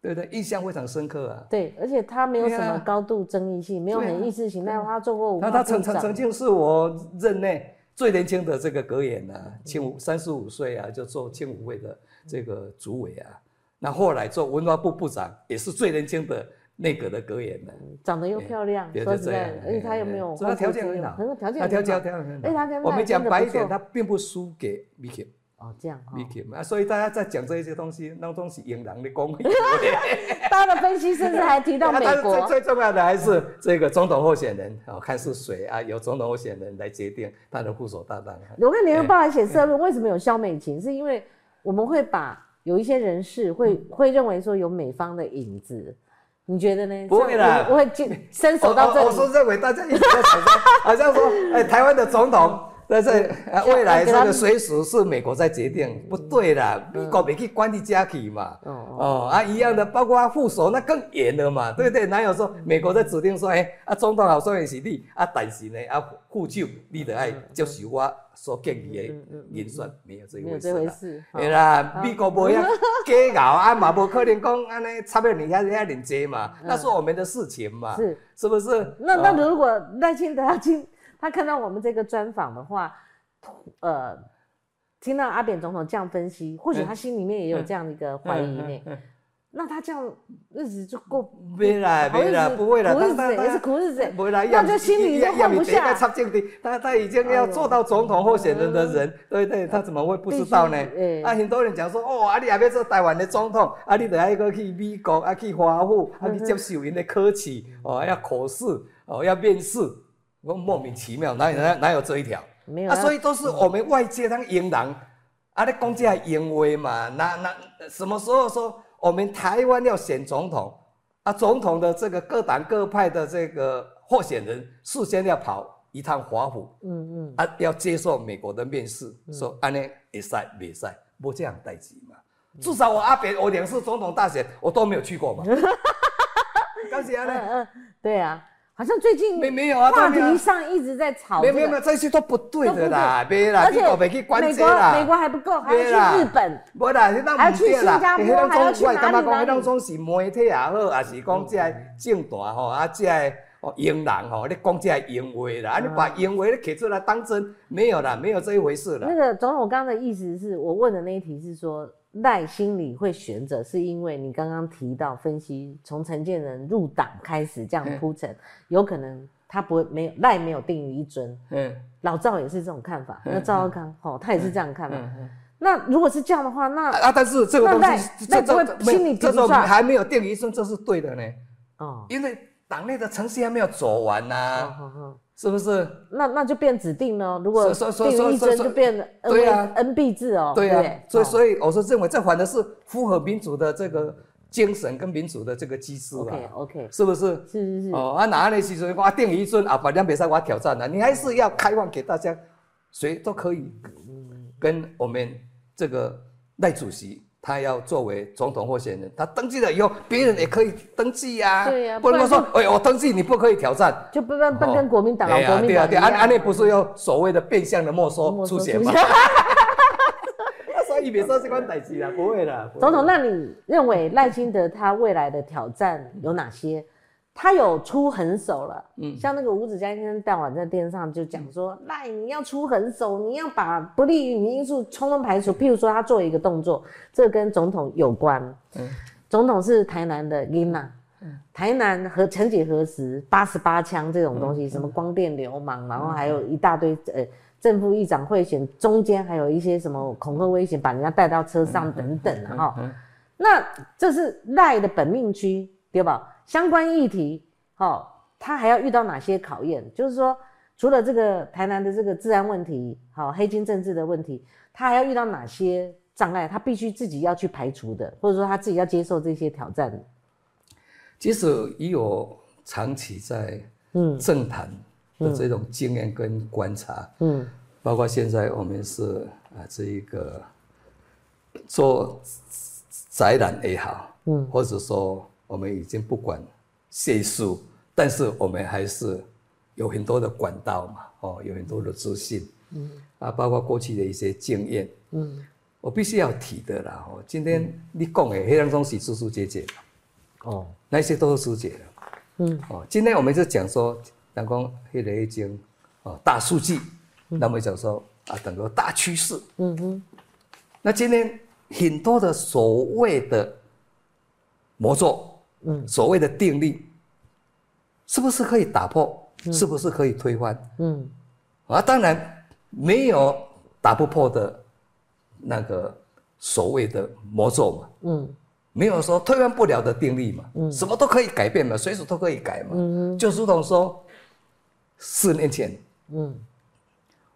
对不对？印象非常深刻啊。对，而且他没有什么高度争议性，没有很意识形态，他做过。那他曾曾曾经是我任内。最年轻的这个阁员呢，青五三十五岁啊，就做青五会的这个主委啊。那后来做文化部部长，也是最年轻的内阁的阁员呢。长得又漂亮，说实在，而且他有没有，他条件很好，很条件，他条件条件很好。哎，他跟我们讲白一点，他并不输给 Vicky。哦，这样哈。啊，所以大家在讲这一些东西，那东西引狼的功。他的分析甚至还提到美国。最最重要的还是这个总统候选人哦，看是谁啊？由总统候选人来决定他的副手搭档。我看联合报还写社论，为什么有肖美琴？是因为我们会把有一些人士会会认为说有美方的影子，你觉得呢？不会的，我会进伸手到这里。我说认为大家一直在想说，好像说，哎，台湾的总统。但是未来这个随时是美国在决定，不对啦，美国没去管你家去嘛，哦啊一样的，包括副手那更严了嘛，对不对？哪有说美国在指定说，哎啊总统好说也是你，啊但是呢啊副手你得爱接受我所建议的人选，没有这一回事啦，对啦，美国不要假熬啊嘛，不可能讲安尼差别你遐遐连接嘛，那是我们的事情嘛，是。是不是？那那如果赖清德要进？他看到我们这个专访的话，呃，听到阿扁总统这样分析，或许他心里面也有这样的一个怀疑呢。那他这样日子就过，没啦，没啦，不会啦，苦日子也是苦日子，没啦，那就心里就放不下。他他已经要做到总统候选人的人，对对，他怎么会不知道呢？啊，很多人讲说，哦，啊，你还要做台湾的总统，啊，你得要一个去美国，啊，去华府，啊，去接受人的考试，哦，要考试，哦，要面试。我莫名其妙，哪有哪哪有这一条？没有啊，所以都是我们外界当英人，啊，你讲这英威嘛？那那什么时候说我们台湾要选总统啊？总统的这个各党各派的这个候选人事先要跑一趟华府，嗯嗯，啊，要接受美国的面试，说安尼会赛未赛，不这样代志嘛？至少我阿扁，我两次总统大选我都没有去过嘛。刚才呢？对啊。好像最近没没有啊，话题上一直在吵。没有没有，这些都不对的啦，别啦，而且美国美国还不够，还要去日本，不啦，还要去新加坡，还要去哪里哪里？那种是媒体也好，还是讲这政大吼，啊这哦英人吼，你讲这英话啦，啊你把英话你摕出来当真，没有啦，没有这一回事啦。那个总统刚刚的意思是我问的那一题是说。赖心里会悬着，是因为你刚刚提到分析，从陈建仁入党开始这样铺陈，有可能他不会没有赖没有定于一尊。嗯，老赵也是这种看法，那赵少康哦，他也是这样看法。那如果是这样的话，那啊，但是这个东西，那这个心里这种还没有定于一尊，这是对的呢。哦，因为党内的程序还没有走完呐。是不是？那那就变指定了。如果定一针就变 N N B 制哦。对啊，所以所以我说认为这反而是符合民主的这个精神跟民主的这个机制啊。OK OK，是不是？是是是。哦，啊哪里其实我定一尊啊，反正比赛我挑战了，你还是要开放给大家，谁都可以跟我们这个赖主席。他要作为总统候选人，他登记了以后，别人也可以登记呀。对呀，不能说，哎，我登记你不可以挑战，就不不不跟国民党、国民党对啊，对啊，安安内不是要所谓的变相的没收出血吗？所以别说这款代志啦，不会的。总统，那你认为赖清德他未来的挑战有哪些？他有出狠手了，嗯，像那个吴子嘉先生当晚在电视上就讲说，赖你要出狠手，你要把不利于你因素通通排除。譬如说他做一个动作，这跟总统有关，嗯，总统是台南的 Lina，台南和曾几何时八十八枪这种东西，什么光电流氓，然后还有一大堆呃正副议长贿选，中间还有一些什么恐吓危险，把人家带到车上等等的哈。那这是赖的本命区，对吧？相关议题，好，他还要遇到哪些考验？就是说，除了这个台南的这个治安问题，好，黑金政治的问题，他还要遇到哪些障碍？他必须自己要去排除的，或者说他自己要接受这些挑战的。即使以我长期在嗯政坛的这种经验跟观察，嗯，包括现在我们是啊这一个做宅男也好，嗯，或者说我们已经不管岁数，但是我们还是有很多的管道嘛，哦，有很多的资讯，嗯，啊，包括过去的一些经验，嗯，我必须要提的啦，哦，今天你讲的黑人中是叔叔姐姐。哦，那些都是疏解的，嗯，哦，今天我们就讲说，讲讲黑的已经，哦，大数据，那么讲说啊，整个大趋势，嗯哼，那今天很多的所谓的魔咒，嗯，所谓的定力，是不是可以打破？是不是可以推翻？嗯，啊，当然没有打不破的那个所谓的魔咒嘛，嗯。没有说推翻不了的定力嘛，嗯，什么都可以改变嘛，随时都可以改嘛，嗯。就如同说，四年前，嗯，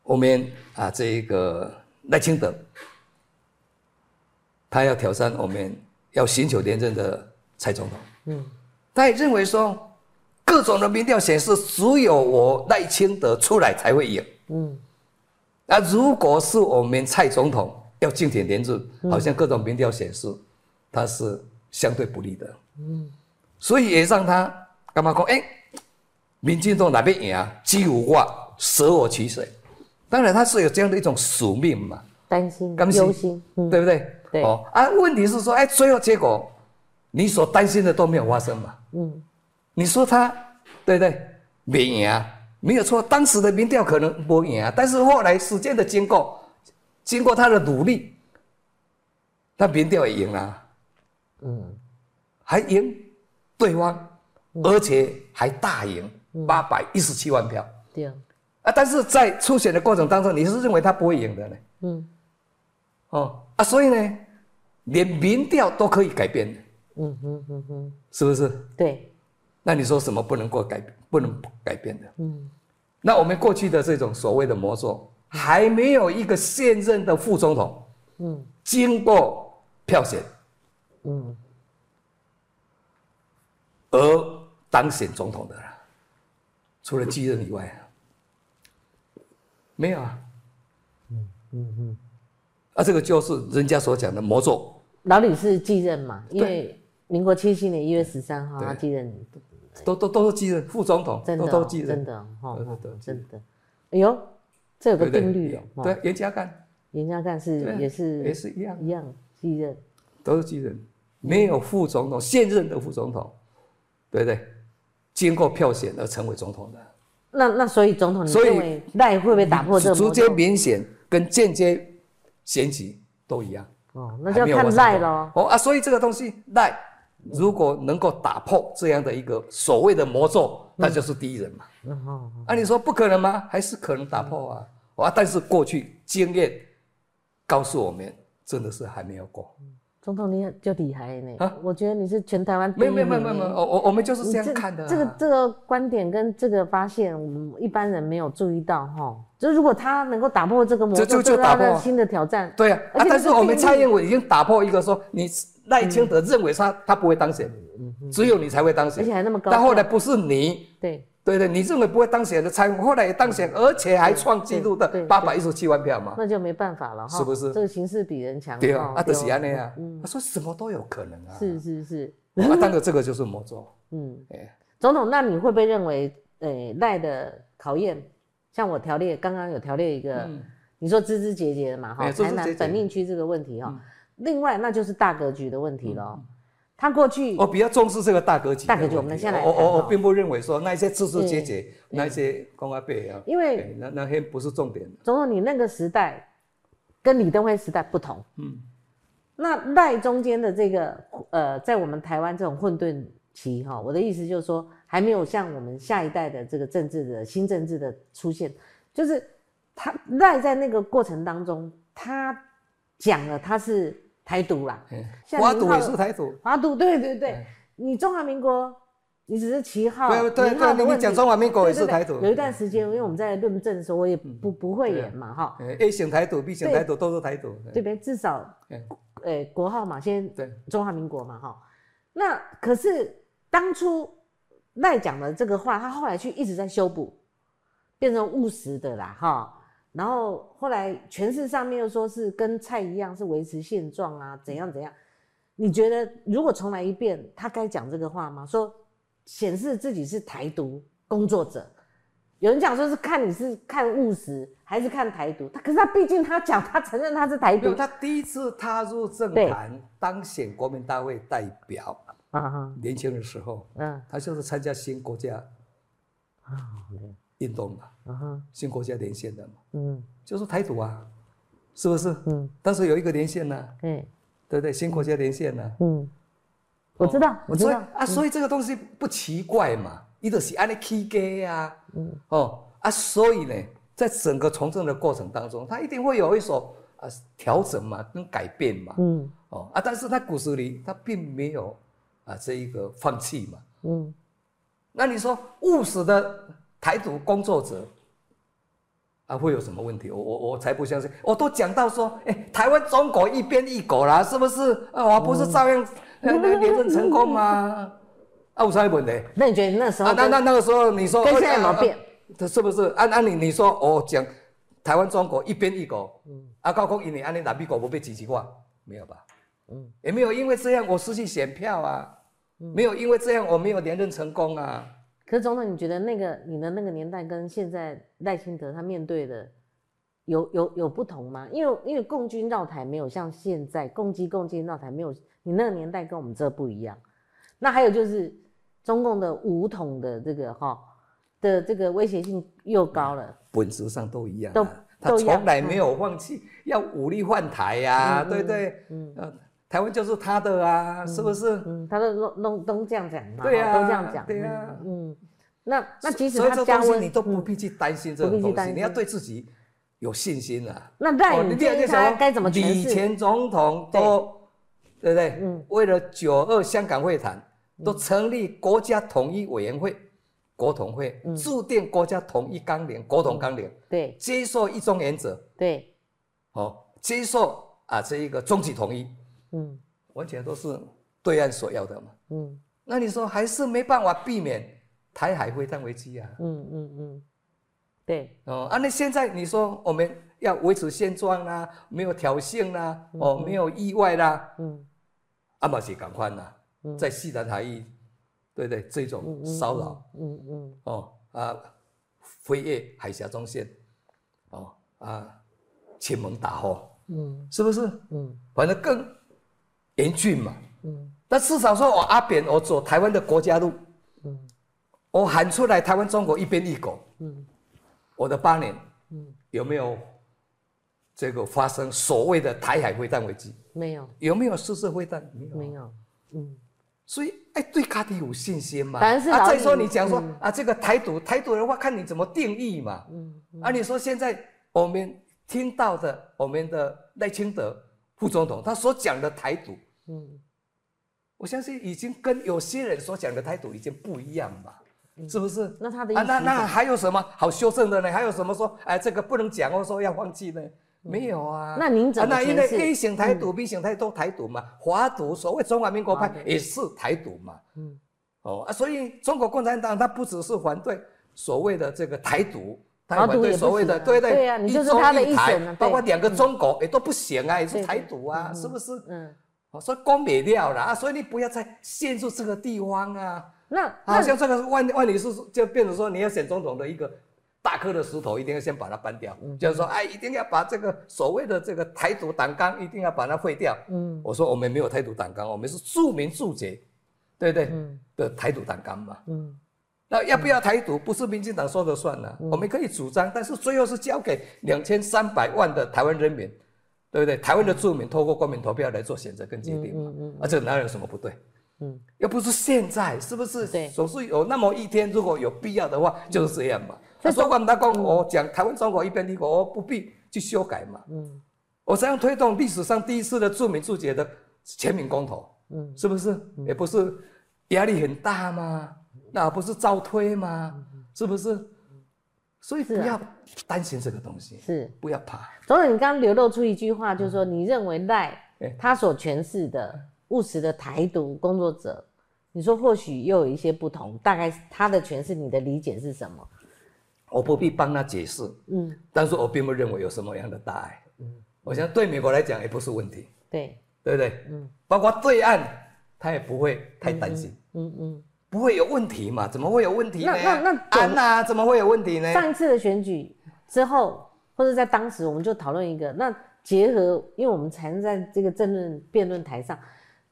我们啊这一个赖清德，他要挑战我们要寻求连任的蔡总统，嗯，他也认为说，各种的民调显示，只有我赖清德出来才会赢，嗯，那如果是我们蔡总统要竞选连任，好像各种民调显示。他是相对不利的，嗯，所以也让他干嘛讲？哎，民进党哪边赢啊？鸡无挂，舍我其谁？当然他是有这样的一种使命嘛，担心、忧心，对不对？对。哦啊，问题是说，哎，最后结果你所担心的都没有发生嘛？嗯，你说他对不对？没赢啊，没有错。当时的民调可能不赢啊，但是后来时间的经过，经过他的努力，他民调也赢了。嗯，还赢对方，而且还大赢八百一十七万票。对啊，啊，但是在初选的过程当中，你是认为他不会赢的呢？嗯，哦啊，所以呢，连民调都可以改变的。嗯哼哼哼，是不是？对。那你说什么不能够改变？不能改变的？嗯。那我们过去的这种所谓的魔咒，还没有一个现任的副总统，嗯，经过票选。嗯，而当选总统的，除了继任以外，没有啊。嗯嗯嗯，啊，这个就是人家所讲的魔咒。老李是继任嘛？因为民国七七年一月十三号他继任，都都都是继任副总统，真的都继任，真的哈，真的。哎呦，这有个定律哦。对，严家淦，严家淦是也是也是一样一样继任，都是继任。没有副总统，现任的副总统，对不对？经过票选而成为总统的。那那所以总统，所以赖会不会打破这个？直接明显跟间接选举都一样。哦，那就要看赖喽。哦啊，所以这个东西赖如果能够打破这样的一个所谓的魔咒，那就是第一人嘛。哦，啊，你说不可能吗？还是可能打破啊？啊，但是过去经验告诉我们，真的是还没有过。总统你就厉害呢啊！我觉得你是全台湾没有没有没有没有，我我我们就是这样看的。这个这个观点跟这个发现，我们一般人没有注意到哈。就如果他能够打破这个魔咒，就就打破新的挑战。对啊，啊！但是我们蔡英文已经打破一个说，你赖清德认为他他不会当选，只有你才会当选，而且还那么高。但后来不是你对。对对，你认为不会当选的蔡后来也当选，而且还创纪录的八百一十七万票嘛？那就没办法了哈，是不是？这个形势比人强。对啊，阿德西安那样，他说什么都有可能啊。是是是，啊，当然这个就是魔咒。嗯，哎，总统，那你会不会认为，诶，赖的考验，像我条列刚刚有条列一个，你说枝枝节节的嘛，哈，台南本命区这个问题哈，另外那就是大格局的问题了。他过去，我比较重视这个大格局。大格局，我们现在我我我并不认为说那一些枝枝节节，那些公阿贝啊，因为那那些不是重点。总统，你那个时代跟李登辉时代不同。嗯。那赖中间的这个呃，在我们台湾这种混沌期哈。我的意思就是说，还没有像我们下一代的这个政治的新政治的出现，就是他赖在那个过程当中，他讲了他是台独啦，华独也是台独，华独对对对，你中华民国。你只是旗号，对对对，你讲中华民国也是台独。有一段时间，因为我们在论证的时候，我也不不会演嘛，哈。A 型台独，B 型台独都是台独，对不对？至少，呃，国号嘛，先中华民国嘛，哈。那可是当初赖讲的这个话，他后来去一直在修补，变成务实的啦，哈。然后后来全市上面又说是跟蔡一样，是维持现状啊，怎样怎样？你觉得如果重来一遍，他该讲这个话吗？说。显示自己是台独工作者，有人讲说是看你是看务实还是看台独，他可是他毕竟他讲他承认他是台独，他第一次踏入政坛当选国民大会代表啊，年轻的时候，嗯，他就是参加新国家啊运动嘛，啊新国家连线的嘛，嗯，就是台独啊，是不是？嗯，当时有一个连线呢，嗯，对对，新国家连线呢，嗯。我知道，我知道。啊，所以这个东西不奇怪嘛，伊就是安尼起家呀，嗯，哦啊，所以呢，在整个从政的过程当中，他一定会有一所啊调整嘛，跟改变嘛，嗯，哦啊，但是他骨子里他并没有啊这一个放弃嘛，嗯，那你说务实的台独工作者啊会有什么问题？我我我才不相信，我都讲到说，哎，台湾中国一边一国啦，是不是？啊，我不是照样。那那连任成功吗？啊，有啥问题？那你觉得那时候？那那那个时候你说跟现在有没有变？他是不是？按按你你说，我讲台湾中国一边一国，嗯，啊，高空因为安尼南美国不被几级化，没有吧？嗯，也没有因为这样我失去选票啊，没有因为这样我没有连任成功啊。可是总统，你觉得那个你的那个年代跟现在赖清德他面对的有有有不同吗？因为因为共军绕台没有像现在共机共机绕台没有。你那个年代跟我们这不一样，那还有就是中共的武统的这个哈的这个威胁性又高了，本质上都一样，都他从来没有放弃要武力换台呀，对不对？嗯，台湾就是他的啊，是不是？嗯，他都都都都这样讲嘛，对呀，都这样讲，对呀，嗯，那那即使他加温，你都不必去担心这种东西，你要对自己有信心啊。那赖你建议他该怎么诠释？以前总统都。对。不对？嗯，为了九二香港会谈，都成立国家统一委员会，国统会，制定国家统一纲领，国统纲领，对，接受一中原则，对，好，接受啊这一个终极统一，嗯，完全都是对岸所要的嘛，嗯，那你说还是没办法避免台海会战危机啊，嗯嗯嗯，对，哦啊，那现在你说我们要维持现状啦，没有挑衅啦，哦，没有意外啦，嗯。阿玛是赶快呐，在西南海域，对不对？这种骚扰，嗯嗯，哦啊，飞越海峡中线，哦啊，前门打火，嗯，是不是？嗯，反正更严峻嘛，嗯。那至少说我阿扁，我走台湾的国家路，嗯，我喊出来台湾中国一边一国，嗯，我的八年，嗯，有没有？这个发生所谓的台海会战危机没有？有没有试射会战？没有，没有。嗯，所以哎，对卡迪有信心嘛？啊，再说你讲说啊，这个台独，台独的话看你怎么定义嘛。嗯。啊，你说现在我们听到的，我们的赖清德副总统他所讲的台独，嗯，我相信已经跟有些人所讲的台独已经不一样吧。是不是？那他的啊，那那还有什么好修正的呢？还有什么说哎，这个不能讲，或说要放弃呢？没有啊，那您怎么那因为 A 型台独、B 型台独台独嘛，华独所谓中华民国派也是台独嘛，嗯，哦啊，所以中国共产党它不只是反对所谓的这个台独，它反对所谓的对对？对啊，你就是他的一台，包括两个中国也都不行啊，也是台独啊，是不是？嗯，所以光灭掉了啊，所以你不要再陷入这个地方啊，那好像这个万万里是就变成说你要选总统的一个。大颗的石头一定要先把它搬掉，就是说，哎，一定要把这个所谓的这个台独党纲一定要把它废掉。嗯，我说我们没有台独党纲，我们是著名注解，对不对？嗯，的台独党纲嘛。嗯，那要不要台独，不是民进党说了算了，我们可以主张，但是最后是交给两千三百万的台湾人民，对不对？台湾的住民透过公民投票来做选择跟决定。嗯嗯，啊，这哪有什么不对？嗯，又不是现在，是不是？对，总是有那么一天，如果有必要的话，就是这样嘛。他说管他讲我讲台湾中国一边立国，我不必去修改嘛。嗯，我这样推动历史上第一次的著名注解的全民公投，嗯，是不是？也不是压力很大吗？那不是照推吗？是不是？所以不要担心这个东西，是。不要怕。总统，你刚刚流露出一句话，就是说你认为赖他所诠释的务实的台独工作者，你说或许又有一些不同，大概他的诠释，你的理解是什么？我不必帮他解释，嗯，但是我并不认为有什么样的大碍，嗯，我想对美国来讲也不是问题，对，对不对？嗯，包括对岸他也不会太担心，嗯嗯。不会有问题嘛？怎么会有问题呢？那那那安呐？怎么会有问题呢？上一次的选举之后，或者在当时，我们就讨论一个。那结合，因为我们才能在这个政论辩论台上，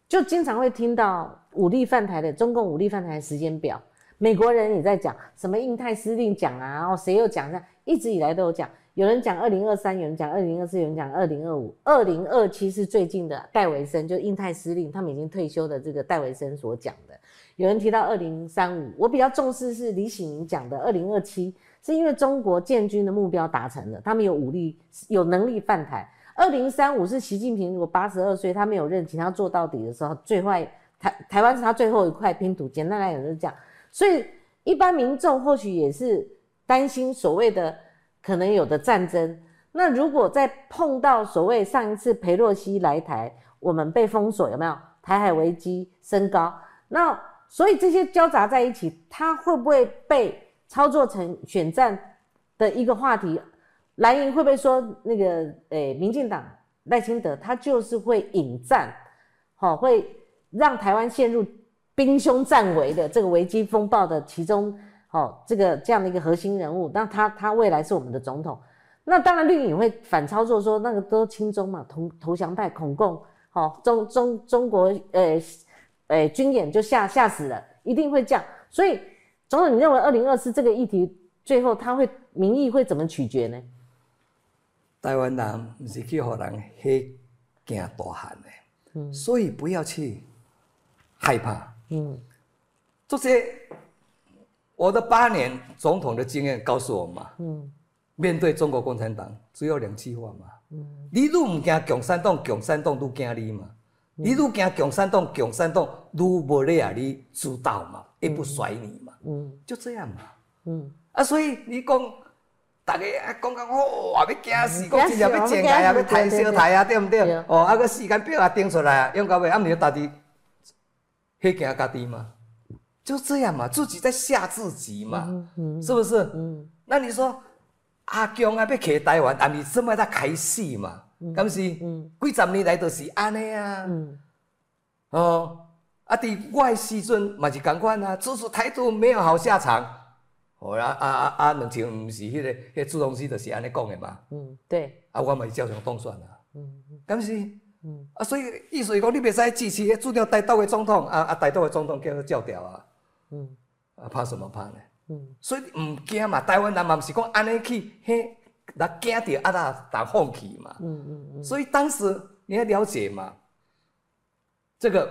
就经常会听到武力犯台的中共武力犯台时间表。美国人也在讲什么印太司令讲啊，然后谁又讲？这样一直以来都有讲。有人讲二零二三，有人讲二零二四，有人讲二零二五，二零二七是最近的戴维森，就印太司令，他们已经退休的这个戴维森所讲的。有人提到二零三五，我比较重视是李喜明讲的二零二七，是因为中国建军的目标达成了，他们有武力、有能力犯台。二零三五是习近平如果八十二岁，他没有任期，他做到底的时候，最坏台台湾是他最后一块拼图。简单来讲就是这样。所以一般民众或许也是担心所谓的可能有的战争。那如果再碰到所谓上一次裴洛西来台，我们被封锁，有没有台海危机升高？那所以这些交杂在一起，它会不会被操作成选战的一个话题？蓝营会不会说那个诶，民进党赖清德他就是会引战，好，会让台湾陷入兵凶战危的这个危机风暴的其中，好，这个这样的一个核心人物，那他他未来是我们的总统，那当然绿营会反操作说那个都亲中嘛，投投降派恐共，好，中中中国呃。哎，军演就吓吓死了，一定会这样。所以，总统，你认为二零二四这个议题最后他会民意会怎么取决呢？台湾人不是去和人去惊大汉的，嗯，所以不要去害怕，嗯，这些我的八年总统的经验告诉我嘛，嗯，面对中国共产党只有两句话嘛，嗯，你愈唔惊共产党，共产党都惊你嘛。你愈惊共产党，共产党愈无咧啊！你主导嘛，也不甩你嘛，嗯，就这样嘛，嗯啊，所以你讲，大家啊讲讲哇，要惊死，讲真正要剪台啊，要抬小台啊，对不对？哦，啊个时间表啊定出来啊，用到尾啊，毋就家己，去惊家己嘛，就这样嘛，自己在吓自己嘛，是不是？嗯，那你说阿强啊，要去台湾，啊，你这么在开戏嘛？敢是？几十年来都是安尼啊！哦，啊，伫我诶时阵嘛是共款啊，支持态度没有好下场。哦，啊啊啊啊，两千毋是迄个迄朱同志就是安尼讲诶嘛。嗯，对。啊，我嘛是照常当选啊。嗯，敢是？嗯，啊，所以意思是讲，你袂使支持迄注定台岛诶总统，啊啊，台岛诶总统叫做照调啊。嗯，啊，怕什么怕呢？嗯，所以毋惊嘛，台湾人嘛毋是讲安尼去迄。那惊到啊，那打放弃嘛。嗯嗯嗯。所以当时你要了解嘛，这个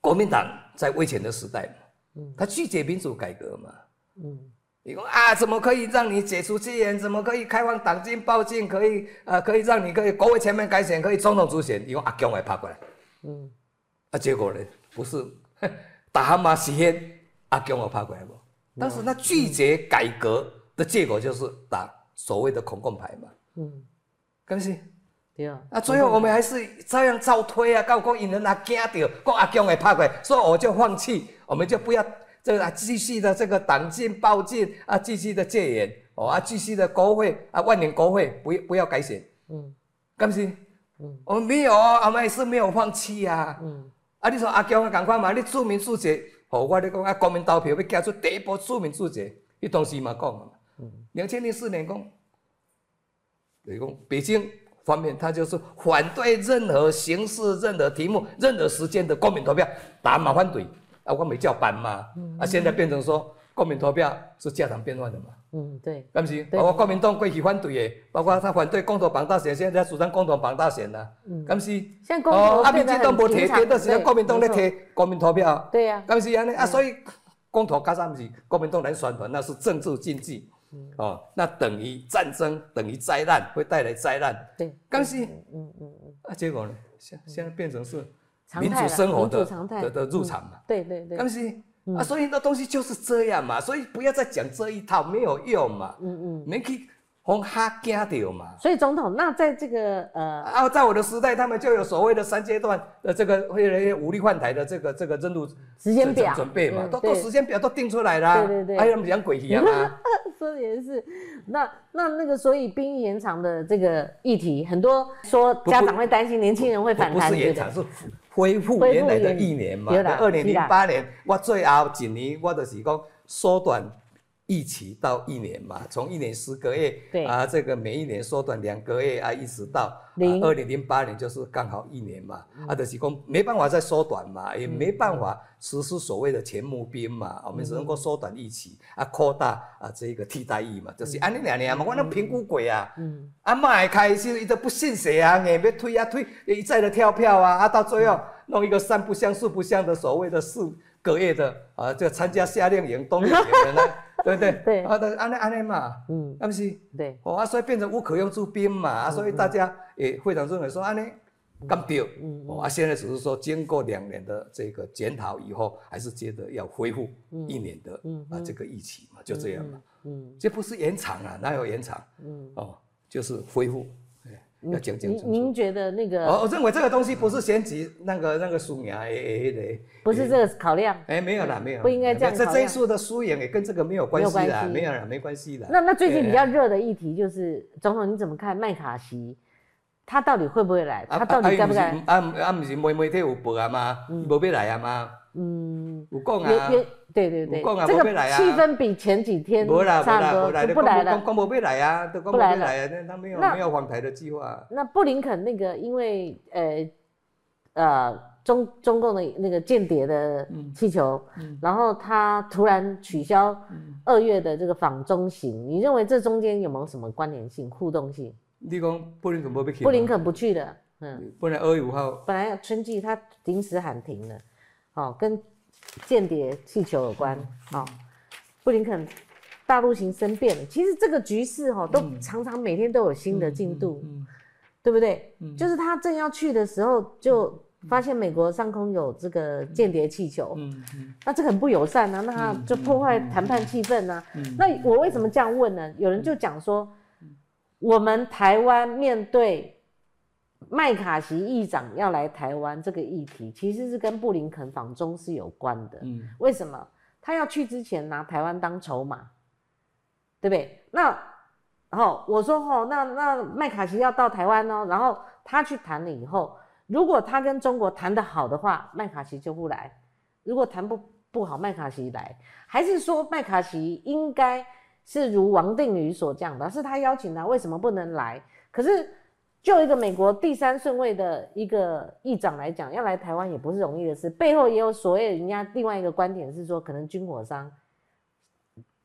国民党在威权的时代嘛，嗯，他拒绝民主改革嘛。嗯。你说啊，怎么可以让你解除戒严？怎么可以开放党禁报禁？可以啊，可以让你可以国会全面改选，可以总统主选？你用阿强来爬过来。嗯。啊，结果呢，不是 打蛤蟆洗黑，阿强我爬过来不？但是他拒绝改革的结果就是打。所谓的恐共牌嘛，嗯，敢是？对啊。那最后我们还是照样照推啊，告讲引人啊惊到，讲阿强会拍过来，所以我就放弃，我们就不要这个继续的这个党禁报禁啊，继续的戒严哦啊，继续的国会啊，万年国会不不要改选，嗯，敢是？嗯，我们没有啊，我们也是没有放弃啊，嗯，啊，你说阿强啊，赶快嘛，你著名注解，哦，我你讲啊，国民投票要加出第一波著名注解，你当时嘛讲嘛。两千零四年讲，等讲北京方面，他就是反对任何形式、任何题目、任何时间的公民投票，打马反对啊，我没叫板嘛，啊，现在变成说公民投票是家常便饭的嘛。嗯，对。是不是？包括国民党过去反对的，包括他反对共同绑大选，现在主张共同绑大选了。嗯，是不是？现在哦，啊，民进党无提，提到时间国民党在提国民投票。对呀。是不是安尼啊？所以公投加上不是国民党来宣传，那是政治禁忌。哦，那等于战争，等于灾难，会带来灾难。对。但是，嗯嗯嗯。啊，结果呢？现现在变成是民主生活的的的入场嘛？对对对。但是。啊，所以那东西就是这样嘛，所以不要再讲这一套，没有用嘛。嗯嗯，没去红哈惊掉嘛。所以总统，那在这个呃，啊，在我的时代，他们就有所谓的三阶段的这个会武力换台的这个这个任务时间表准备嘛，都都时间表都定出来了。对对对，还有讲鬼一样啊。说的也是，那那那个，所以兵役延长的这个议题，很多说家长会担心年轻人会反弹，不是延长是。恢复原来的一年嘛，二零零八年，我最后一年，我就是讲缩短。一起到一年嘛，从一年十个月，对。啊，这个每一年缩短两个月啊，一直到二零零八年就是刚好一年嘛，啊，就是讲没办法再缩短嘛，也没办法实施所谓的全募兵嘛，我们只能够缩短一起啊，扩大啊这个替代役嘛，就是安尼两年嘛，我那评估鬼啊，啊，卖开始伊都不信邪啊，硬要推啊推，一再的跳票啊，啊，到最后弄一个三不像四不像的所谓的四个月的啊，就参加夏令营、冬令营的呢。对对？对，啊，都，安尼安尼嘛，嗯，啊不是，对，哦啊，所以变成无可用之兵嘛，啊，所以大家也非常认为说安尼干掉，嗯，哦啊，现在只是说经过两年的这个检讨以后，还是觉得要恢复一年的啊这个疫情嘛，就这样嘛，嗯，这不是延长啊，哪有延长？嗯，哦，就是恢复。要讲讲您您觉得那个？我我认为这个东西不是选举那个那个输赢诶的，不是这个考量。哎，没有啦，没有，不应该这样。这这一次的输赢也跟这个没有关系啦，没有啦，没关系的。那那最近比较热的议题就是总统，你怎么看麦卡锡？他到底会不会来？他到底该不该？啊啊，不是媒媒体有报啊吗？无要来啊吗？嗯，有讲啊。对对对，这个气氛比前几天差多，就不来了。光不会来啊，都不来了。那他没有没有访台的计划。那布林肯那个，因为呃呃中中共的那个间谍的气球，然后他突然取消二月的这个访中行，你认为这中间有没有什么关联性、互动性？你讲布林肯不去？布林肯不去的，嗯，本来二月五号，本来春季他临时喊停了，哦，跟。间谍气球有关哦，布林肯大陆型生变了。其实这个局势哈，都常常每天都有新的进度，对不对？就是他正要去的时候，就发现美国上空有这个间谍气球，那这很不友善啊，那他就破坏谈判气氛啊。那我为什么这样问呢？有人就讲说，我们台湾面对。麦卡锡议长要来台湾这个议题，其实是跟布林肯访中是有关的。嗯，为什么他要去之前拿台湾当筹码，对不对？那然后我说哦，那那麦卡锡要到台湾哦，然后他去谈了以后，如果他跟中国谈得好的话，麦卡锡就不来；如果谈不不好，麦卡锡来，还是说麦卡锡应该是如王定宇所讲的，是他邀请他，为什么不能来？可是。就一个美国第三顺位的一个议长来讲，要来台湾也不是容易的事。背后也有所谓人家另外一个观点是说，可能军火商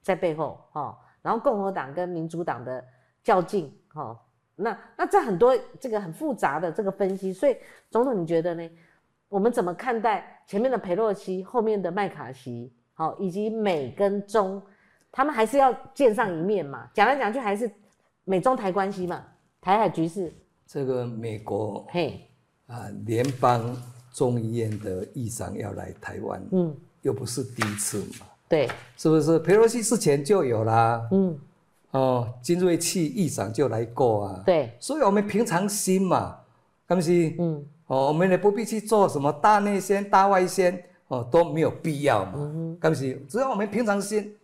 在背后哈，然后共和党跟民主党的较劲哈。那那这很多这个很复杂的这个分析，所以总统你觉得呢？我们怎么看待前面的佩洛西，后面的麦卡锡，好，以及美跟中，他们还是要见上一面嘛？讲来讲去还是美中台关系嘛，台海局势。这个美国嘿。啊，联邦众议院的议长要来台湾，嗯，又不是第一次嘛，对，是不是？佩洛西之前就有啦，嗯，哦，金瑞气议长就来过啊，对，所以我们平常心嘛，是不是？嗯，哦，我们也不必去做什么大内宣、大外宣，哦，都没有必要嘛，是不是？只要我们平常心，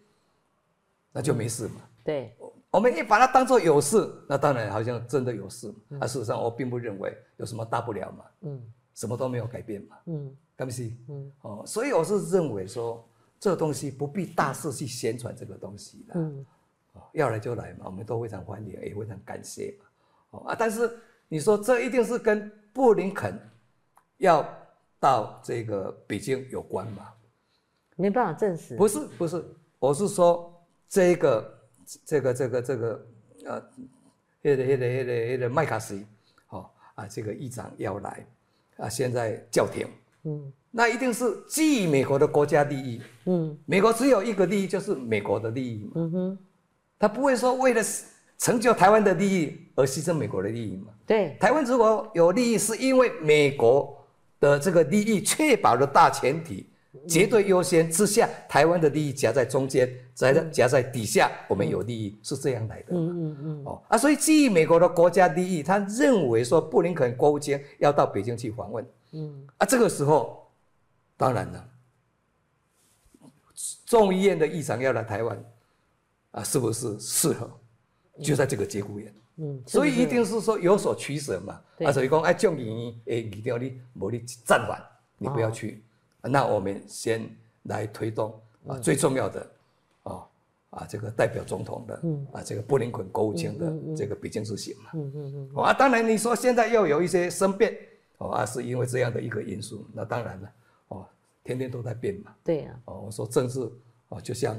那就没事嘛，对。我们一把它当做有事，那当然好像真的有事。啊，事实上我并不认为有什么大不了嘛。嗯，什么都没有改变嘛。嗯，对不起。嗯，哦，所以我是认为说，这个东西不必大肆去宣传这个东西的。嗯，哦，要来就来嘛，我们都非常欢迎，也非常感谢嘛。哦啊，但是你说这一定是跟布林肯要到这个北京有关吗？没办法证实。不是，不是。我是说这个这个这个这个呃，那个那个那个那个麦卡锡，哦啊，这个议长要来啊，现在叫停，嗯，那一定是基于美国的国家利益，嗯，美国只有一个利益就是美国的利益嘛，嗯哼，他不会说为了成就台湾的利益而牺牲美国的利益嘛，对，台湾如果有利益，是因为美国的这个利益确保了大前提。绝对优先之下，台湾的利益夹在中间，夹在夹在底下，我们有利益是这样来的。嗯嗯嗯。哦啊，所以基于美国的国家利益，他认为说布林肯国务卿要到北京去访问。嗯。啊，这个时候，当然了，众议院的议长要来台湾，啊，是不是适合？就在这个节骨眼。嗯。所以一定是说有所取舍嘛。啊，所以讲，哎，众议院诶，一定要你，无你暂缓，你不要去。那我们先来推动啊，最重要的啊啊，这个代表总统的啊，这个布林肯国务卿的这个北京之行嘛。嗯嗯嗯。啊，当然你说现在又有一些生变，哦啊，是因为这样的一个因素，那当然了，哦，天天都在变嘛。对呀。哦，我说政治哦，就像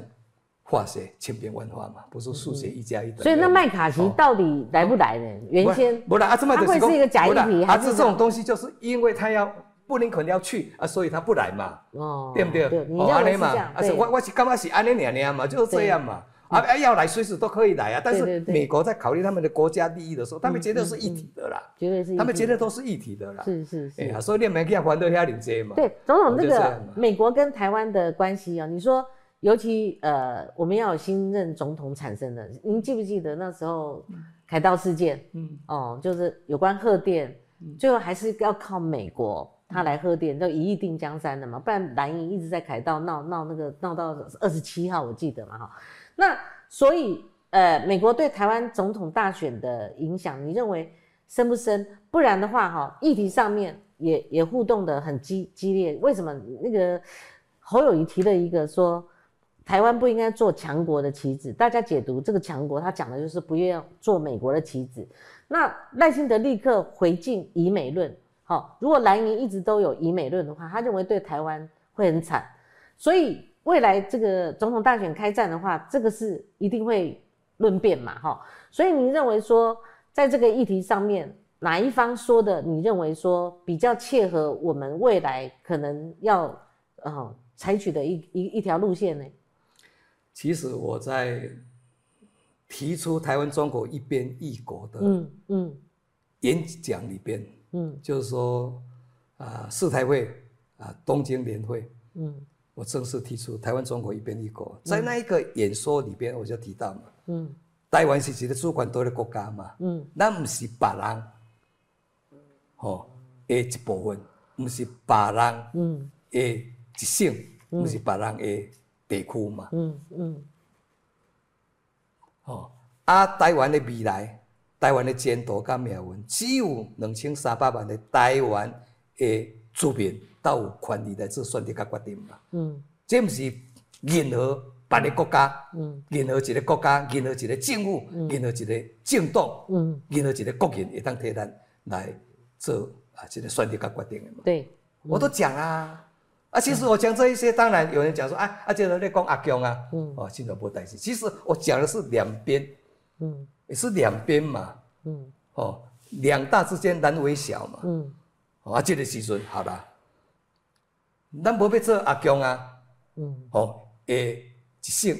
化学千变万化嘛，不是数学一加一等。所以那麦卡锡到底来不来呢？原先不来啊，这么他会是一个假议题，还是这种东西，就是因为他要。布林肯要去啊，所以他不来嘛，哦，对不对？哦，安尼嘛，而且我我是干嘛是安尼娘娘嘛，就是这样嘛。啊，要来随时都可以来啊。但是美国在考虑他们的国家利益的时候，他们觉得是一体的啦，绝对是，他们觉得都是一体的啦。是是是。哎呀，所以你没给他还得下领接嘛。对，总统，这个美国跟台湾的关系啊，你说，尤其呃，我们要有新任总统产生的，您记不记得那时候凯道事件？嗯，哦，就是有关贺电，最后还是要靠美国。他来喝点，就一亿定江山的嘛，不然蓝营一直在凯道闹闹那个闹到二十七号，我记得嘛哈。那所以呃，美国对台湾总统大选的影响，你认为深不深？不然的话哈，议题上面也也互动的很激激烈。为什么那个侯友谊提了一个说，台湾不应该做强国的棋子？大家解读这个强国，他讲的就是不愿做美国的棋子。那赖清德立刻回敬以美论。好，如果蓝营一直都有以美论的话，他认为对台湾会很惨，所以未来这个总统大选开战的话，这个是一定会论辩嘛，哈。所以你认为说，在这个议题上面，哪一方说的，你认为说比较切合我们未来可能要呃采取的一一一条路线呢？其实我在提出台湾中国一边一国的嗯嗯演讲里边。嗯，就是说，啊，世台会啊，东京联会，嗯，我正式提出台湾中国一边一国，在那一个演说里边，我就提到嘛，嗯，台湾是一个主权独立国家嘛，嗯，那不是别人，哦，的一部分，不是别人，嗯，的一省，不是别人的地区嘛，嗯嗯，哦，啊，台湾的未来。台湾的前途甲命运，只有两千三百万的台湾的居民，才有权利来做选择甲决定嘛。嗯，这不是任何别的国家，嗯，任何一个国家，任何一个政府，任何一个政党，嗯，任何一个国人，会当替咱来做啊，这个选择甲决定的嘛。对，我都讲啊，啊，其实我讲这一些，当然有人讲说，啊，啊，就是你讲阿强啊，嗯，哦，现在不担心。其实我讲的是两边，嗯。也是两边嘛，嗯，哦，两大之间难为小嘛，嗯，啊，这个时阵好啦，咱无要做阿强啊，嗯，哦，诶，一省，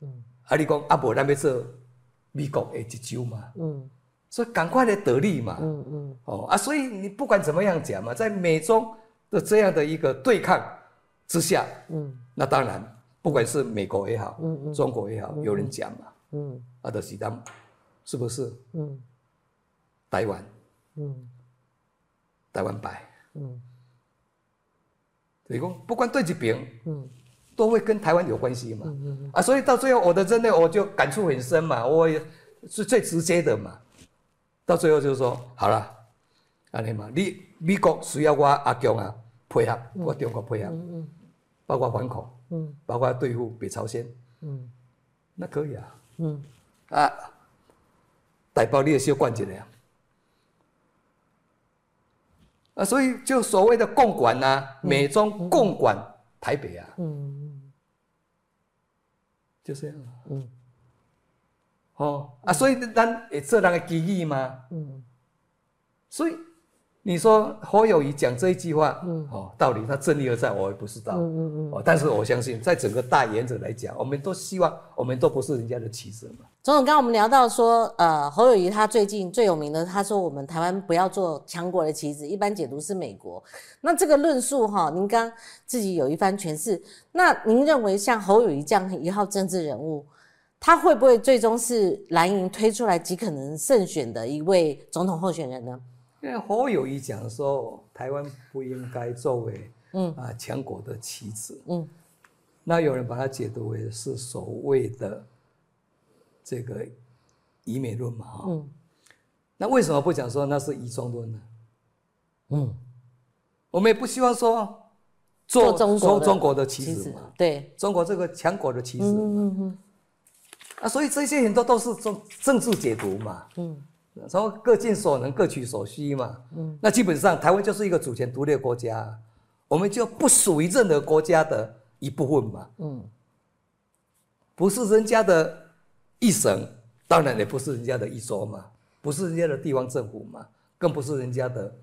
嗯，啊，你讲啊，无咱要做美国诶一州嘛，嗯，所以赶快来得利嘛，嗯嗯，哦啊，所以你不管怎么样讲嘛，在美中的这样的一个对抗之下，嗯，那当然，不管是美国也好，嗯嗯，中国也好，有人讲嘛。嗯，啊，就是咱，是不是？嗯，台湾，嗯，台湾白，嗯，所以讲不管对几边，嗯，都会跟台湾有关系嘛。嗯嗯啊，所以到最后我的真的我就感触很深嘛，我也是最直接的嘛。到最后就是说，好了，安尼嘛，你美国需要我阿强啊配合，我中国配合，嗯嗯，包括反恐，嗯，包括对付北朝鲜，嗯，那可以啊。嗯，啊，大包你也小管一个，啊，所以就所谓的共管呐，美中共管台北啊，嗯，就这样。嗯。哦啊，所以咱会做人的机遇吗？嗯。所以。你说侯友谊讲这一句话，嗯，哦，道理他正义而在，我也不知道，嗯嗯嗯，哦，但是我相信，在整个大原则来讲，我们都希望，我们都不是人家的棋子嘛。总统，刚刚我们聊到说，呃，侯友谊他最近最有名的，他说我们台湾不要做强国的棋子，一般解读是美国。那这个论述哈，您刚自己有一番诠释。那您认为像侯友谊这样一号政治人物，他会不会最终是蓝营推出来极可能胜选的一位总统候选人呢？因为侯友谊讲说，台湾不应该作为嗯。啊强国的棋子，嗯，那有人把它解读为是所谓的这个以美论嘛，哈，嗯，那为什么不讲说那是以中论呢？嗯，我们也不希望说做中国中国的棋子嘛，对，中国这个强国的棋子，嗯嗯嗯，啊，所以这些很多都是政政治解读嘛，嗯。然后各尽所能，各取所需嘛。嗯，那基本上台湾就是一个主权独立的国家，我们就不属于任何国家的一部分嘛。嗯，不是人家的一省，当然也不是人家的一州嘛，不是人家的地方政府嘛，更不是人家的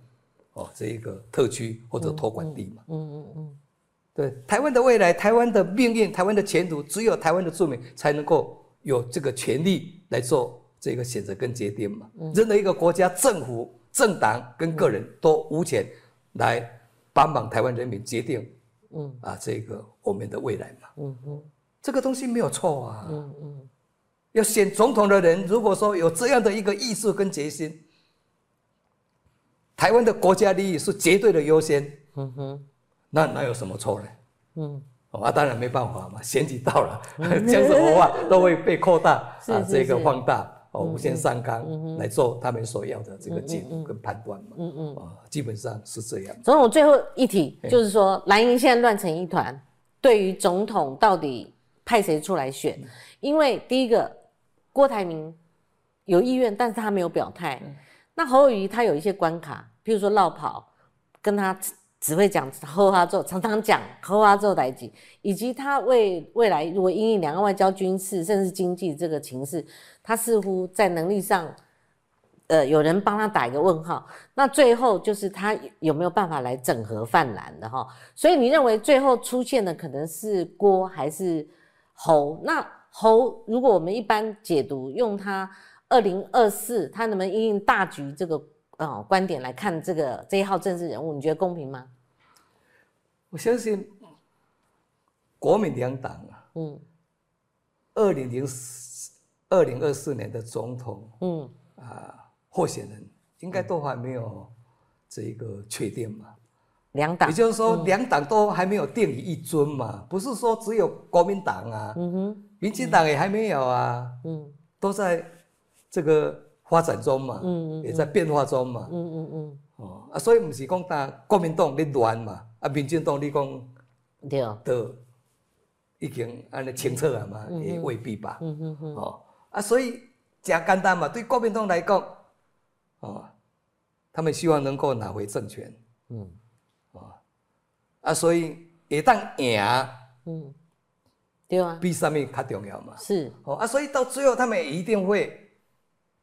哦这一个特区或者托管地嘛。嗯嗯嗯，对，台湾的未来、台湾的命运、台湾的前途，只有台湾的住民才能够有这个权利来做。这个选择跟决定嘛，任何一个国家、政府、政党跟个人都无权来帮忙台湾人民决定，嗯。啊，这个我们的未来嘛，嗯嗯，这个东西没有错啊，嗯嗯，要选总统的人，如果说有这样的一个意识跟决心，台湾的国家利益是绝对的优先，嗯哼，那哪有什么错呢？嗯。啊，当然没办法嘛，选举到了，讲什么话都会被扩大 啊，这个放大。哦，无限上纲来做他们所要的这个解读跟判断嘛，嗯嗯，啊，基本上是这样。总统最后一题就是说，蓝营现在乱成一团，对于总统到底派谁出来选？因为第一个郭台铭有意愿，但是他没有表态。那侯友谊他有一些关卡，譬如说绕跑，跟他。只会讲后话做，常常讲后话做代际，以及他为未来如果因应两岸外交、军事甚至经济这个情势，他似乎在能力上，呃，有人帮他打一个问号。那最后就是他有没有办法来整合泛蓝的哈？所以你认为最后出现的可能是郭还是侯？那侯如果我们一般解读用他二零二四，他能不能因应大局这个呃观点来看这个这一号政治人物？你觉得公平吗？我相信国民两党啊，嗯，二零零四、二零二四年的总统，嗯啊，候选人应该都还没有这一个确定嘛。两党，也就是说两党都还没有定于一尊嘛，不是说只有国民党啊，嗯哼，民进党也还没有啊，嗯，都在这个发展中嘛，嗯嗯，也在变化中嘛，嗯嗯嗯，哦啊，所以不是讲打国民党你乱嘛。啊，民进党你讲对，都已经安尼清楚了嘛？也未必吧。嗯嗯嗯。哦，啊，所以讲简单嘛，对国民党来讲，哦，他们希望能够拿回政权。嗯。哦，啊，所以一旦赢，嗯，对啊，比什么较重要嘛？是。哦，啊，所以到最后他们一定会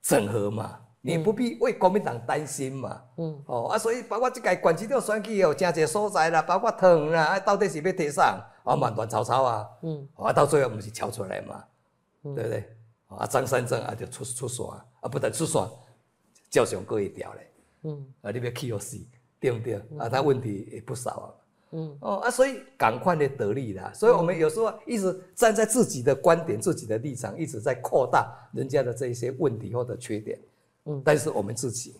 整合嘛。你不必为国民党担心嘛，嗯，哦啊，所以包括这个管区长选举有真济所在啦，包括汤啦，啊，到底是要提上啊，乱乱吵吵啊，嗯，啊，到最后不是敲出来嘛，对不对？啊，张三正啊就出出线啊，不但出线，照相过一条嘞，嗯，啊，你要气要死，对不对？啊，他问题也不少啊，嗯，哦啊，所以赶快的得利啦，所以我们有时候一直站在自己的观点、自己的立场，一直在扩大人家的这一些问题或者缺点。嗯，但是我们自己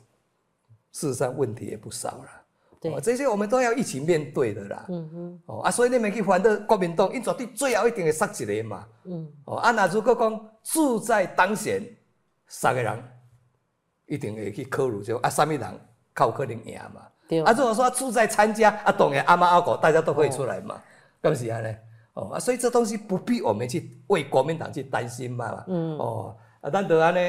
事实上问题也不少了，对，这些我们都要一起面对的啦。嗯哼，哦啊，所以你们去反对国民党，因绝对最后一定会杀一个嘛。嗯，哦啊，那如果讲志在当选，三个人一定会去考虑就啊，什么人靠可能赢嘛。对，啊，如果说志在参加，啊，当然阿妈阿狗大家都可以出来嘛。恭喜啊呢，哦啊，所以这东西不必我们去为国民党去担心嘛。嗯，哦啊，咱得安呢。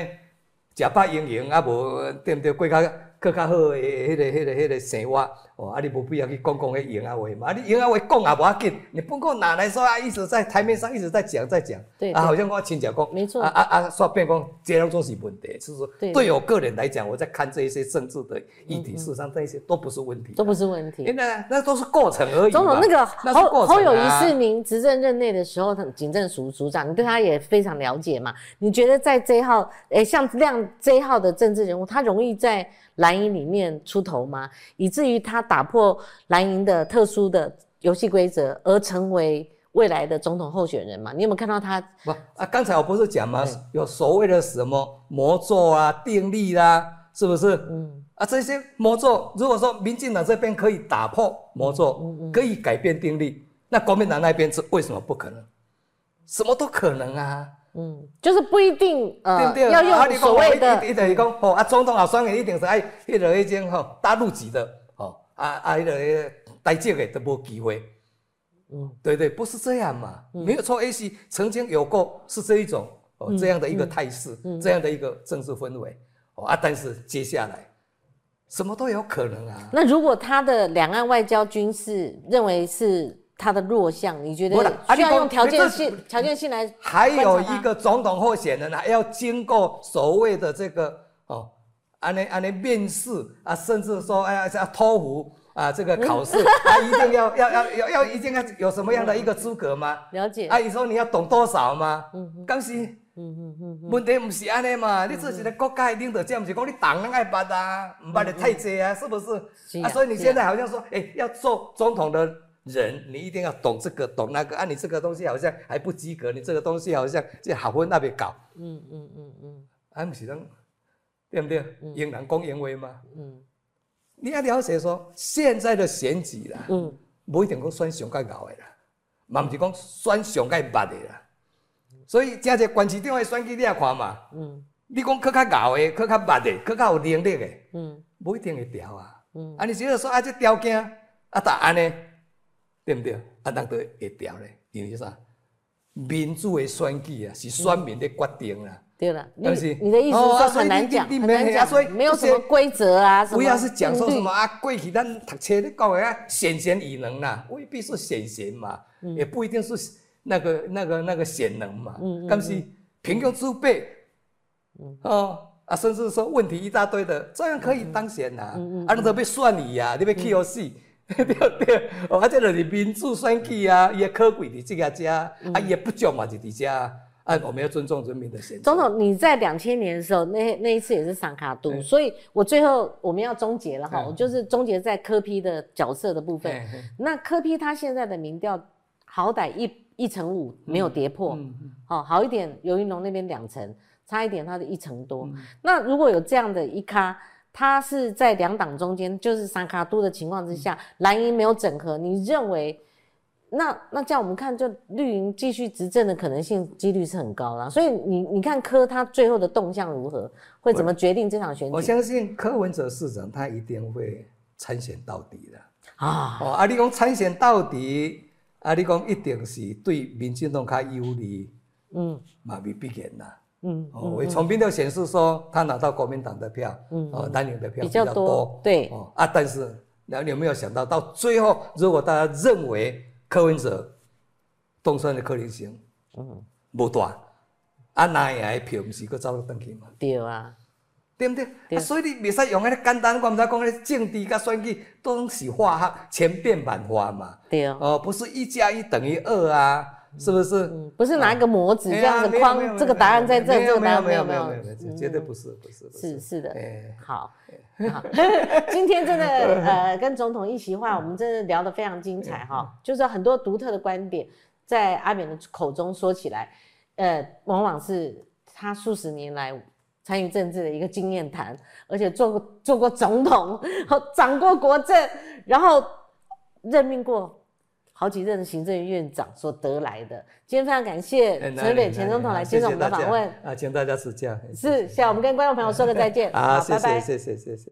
假扮英雄啊，无对不对？过较更较好诶迄个、迄个、迄个生活，哦，啊，你无必要去讲讲迄闲话嘛，啊，你闲话讲也无要紧，你不过拿来说啊，一直在台面上一直在讲，在讲，对，啊，好像我亲讲讲，没错，啊啊啊，说变讲，这样都是问题，就是说，对我个人来讲，我在看这一些政治的议题，事实上这一些都不是问题，都不是问题，那那都是过程而已。总统那个侯侯友谊是您执政任内的时候，警政署署长，你对他也非常了解嘛？你觉得在这一号，诶，像这样这一号的政治人物，他容易在？蓝营里面出头吗？以至于他打破蓝营的特殊的游戏规则，而成为未来的总统候选人嘛？你有没有看到他？不啊，刚才我不是讲吗？有所谓的什么魔咒啊、定力啦，是不是？嗯啊，这些魔咒，如果说民进党这边可以打破魔咒，可以改变定力，那国民党那边是为什么不可能？什么都可能啊。嗯，就是不一定呃要用所谓的，一等于讲哦啊，总统啊，双人一定是哎，迄个已经吼大陆级的哦啊啊，迄个台籍的都无机会。嗯，对对，不是这样嘛，没有错。A C 曾经有过是这一种哦这样的一个态势，这样的一个政治氛围哦啊，但是接下来什么都有可能啊。那如果他的两岸外交军事认为是？他的弱项，你觉得需要用条件性、条件性来？还有一个总统候选人还要经过所谓的这个哦，安尼安尼面试啊，甚至说哎呀要托福啊这个考试，他 一定要要要要要一定要有什么样的一个资格吗？了解。啊，你说你要懂多少吗？嗯，刚是。嗯嗯嗯。问题不是安尼嘛？你做一个国家的领导者，不是讲你党人爱捌啊，唔捌的太济啊，是不是？啊，所以你现在好像说，哎，要做总统的。人，你一定要懂这个，懂那个啊！你这个东西好像还不及格，你这个东西好像在好分那边搞。嗯嗯嗯嗯，啊，不是讲对不对？言难公言为嘛。嗯，你要了解说现在的选举啦，嗯，不一定讲选上盖搞的啦，嘛不是讲选上盖捌的啦。所以正在关市长的选举你也看嘛。嗯，你讲去较搞的，去较捌的，去较有能力的，嗯，不一定会调啊。嗯，啊，你只要说啊，这条件啊，答案呢？对不对？啊，人都会调咧，因为啥？民主的选举啊，是选民的决定啦。对了，你你的意思是很难讲，很难讲，所以没有什么规则啊，不要是讲说什么啊，过去咱读册咧讲的啊，显贤与能啦，未必是显贤嘛，也不一定是那个那个那个显能嘛。嗯嗯。但是平庸之辈，哦啊，甚至说问题一大堆的，照样可以当选呐。嗯嗯。啊，你都被算你呀，你被 K O C。对对，哦，啊，这就是民主选举啊，伊也可贵的这个家，啊，也不叫嘛，就伫家，啊，我们要尊重人民的选择。总统，你在两千年的时候，那那一次也是桑卡都，所以我最后我们要终结了哈，我就是终结在科批的角色的部分。那科批他现在的民调好歹一一成五没有跌破，好好一点，尤云龙那边两成，差一点他的一成多。那如果有这样的一咖。他是在两党中间，就是三卡都的情况之下，蓝营没有整合。你认为，那那这样我们看，就绿营继续执政的可能性几率是很高啦。所以你你看柯他最后的动向如何，会怎么决定这场选举？我相信柯文哲市长他一定会参选到底的啊！哦，啊，你讲参选到底，啊，你讲一定是对民进党较有利，嗯，嘛未必然呐。嗯，哦，从民调显示说他拿到国民党的票，嗯，哦，蓝营的票比较多，对，哦啊，但是那你有没有想到，到最后如果大家认为柯文哲东山的可能性，嗯，不大，啊，拿下票不是搁走登去嘛？对啊，对不对？啊，所以你未使用那个简单，我们在讲那政治跟选举都是化学千变万化嘛？对啊，哦，不是一加一等于二啊。是不是？不是拿一个模子这样子框，这个答案在这，这个答案没有没有没有，绝对不是不是是。是的，好，好，今天真的 呃跟总统一席话，我们真的聊得非常精彩哈，就是很多独特的观点在阿扁的口中说起来，呃，往往是他数十年来参与政治的一个经验谈，而且做过做过总统，掌过国政，然后任命过。好几任行政院长所得来的，今天非常感谢陈北前总统来接受我们的访问。啊，请大家指教。是，下我们跟观众朋友说个再见，啊，拜拜，谢谢谢谢。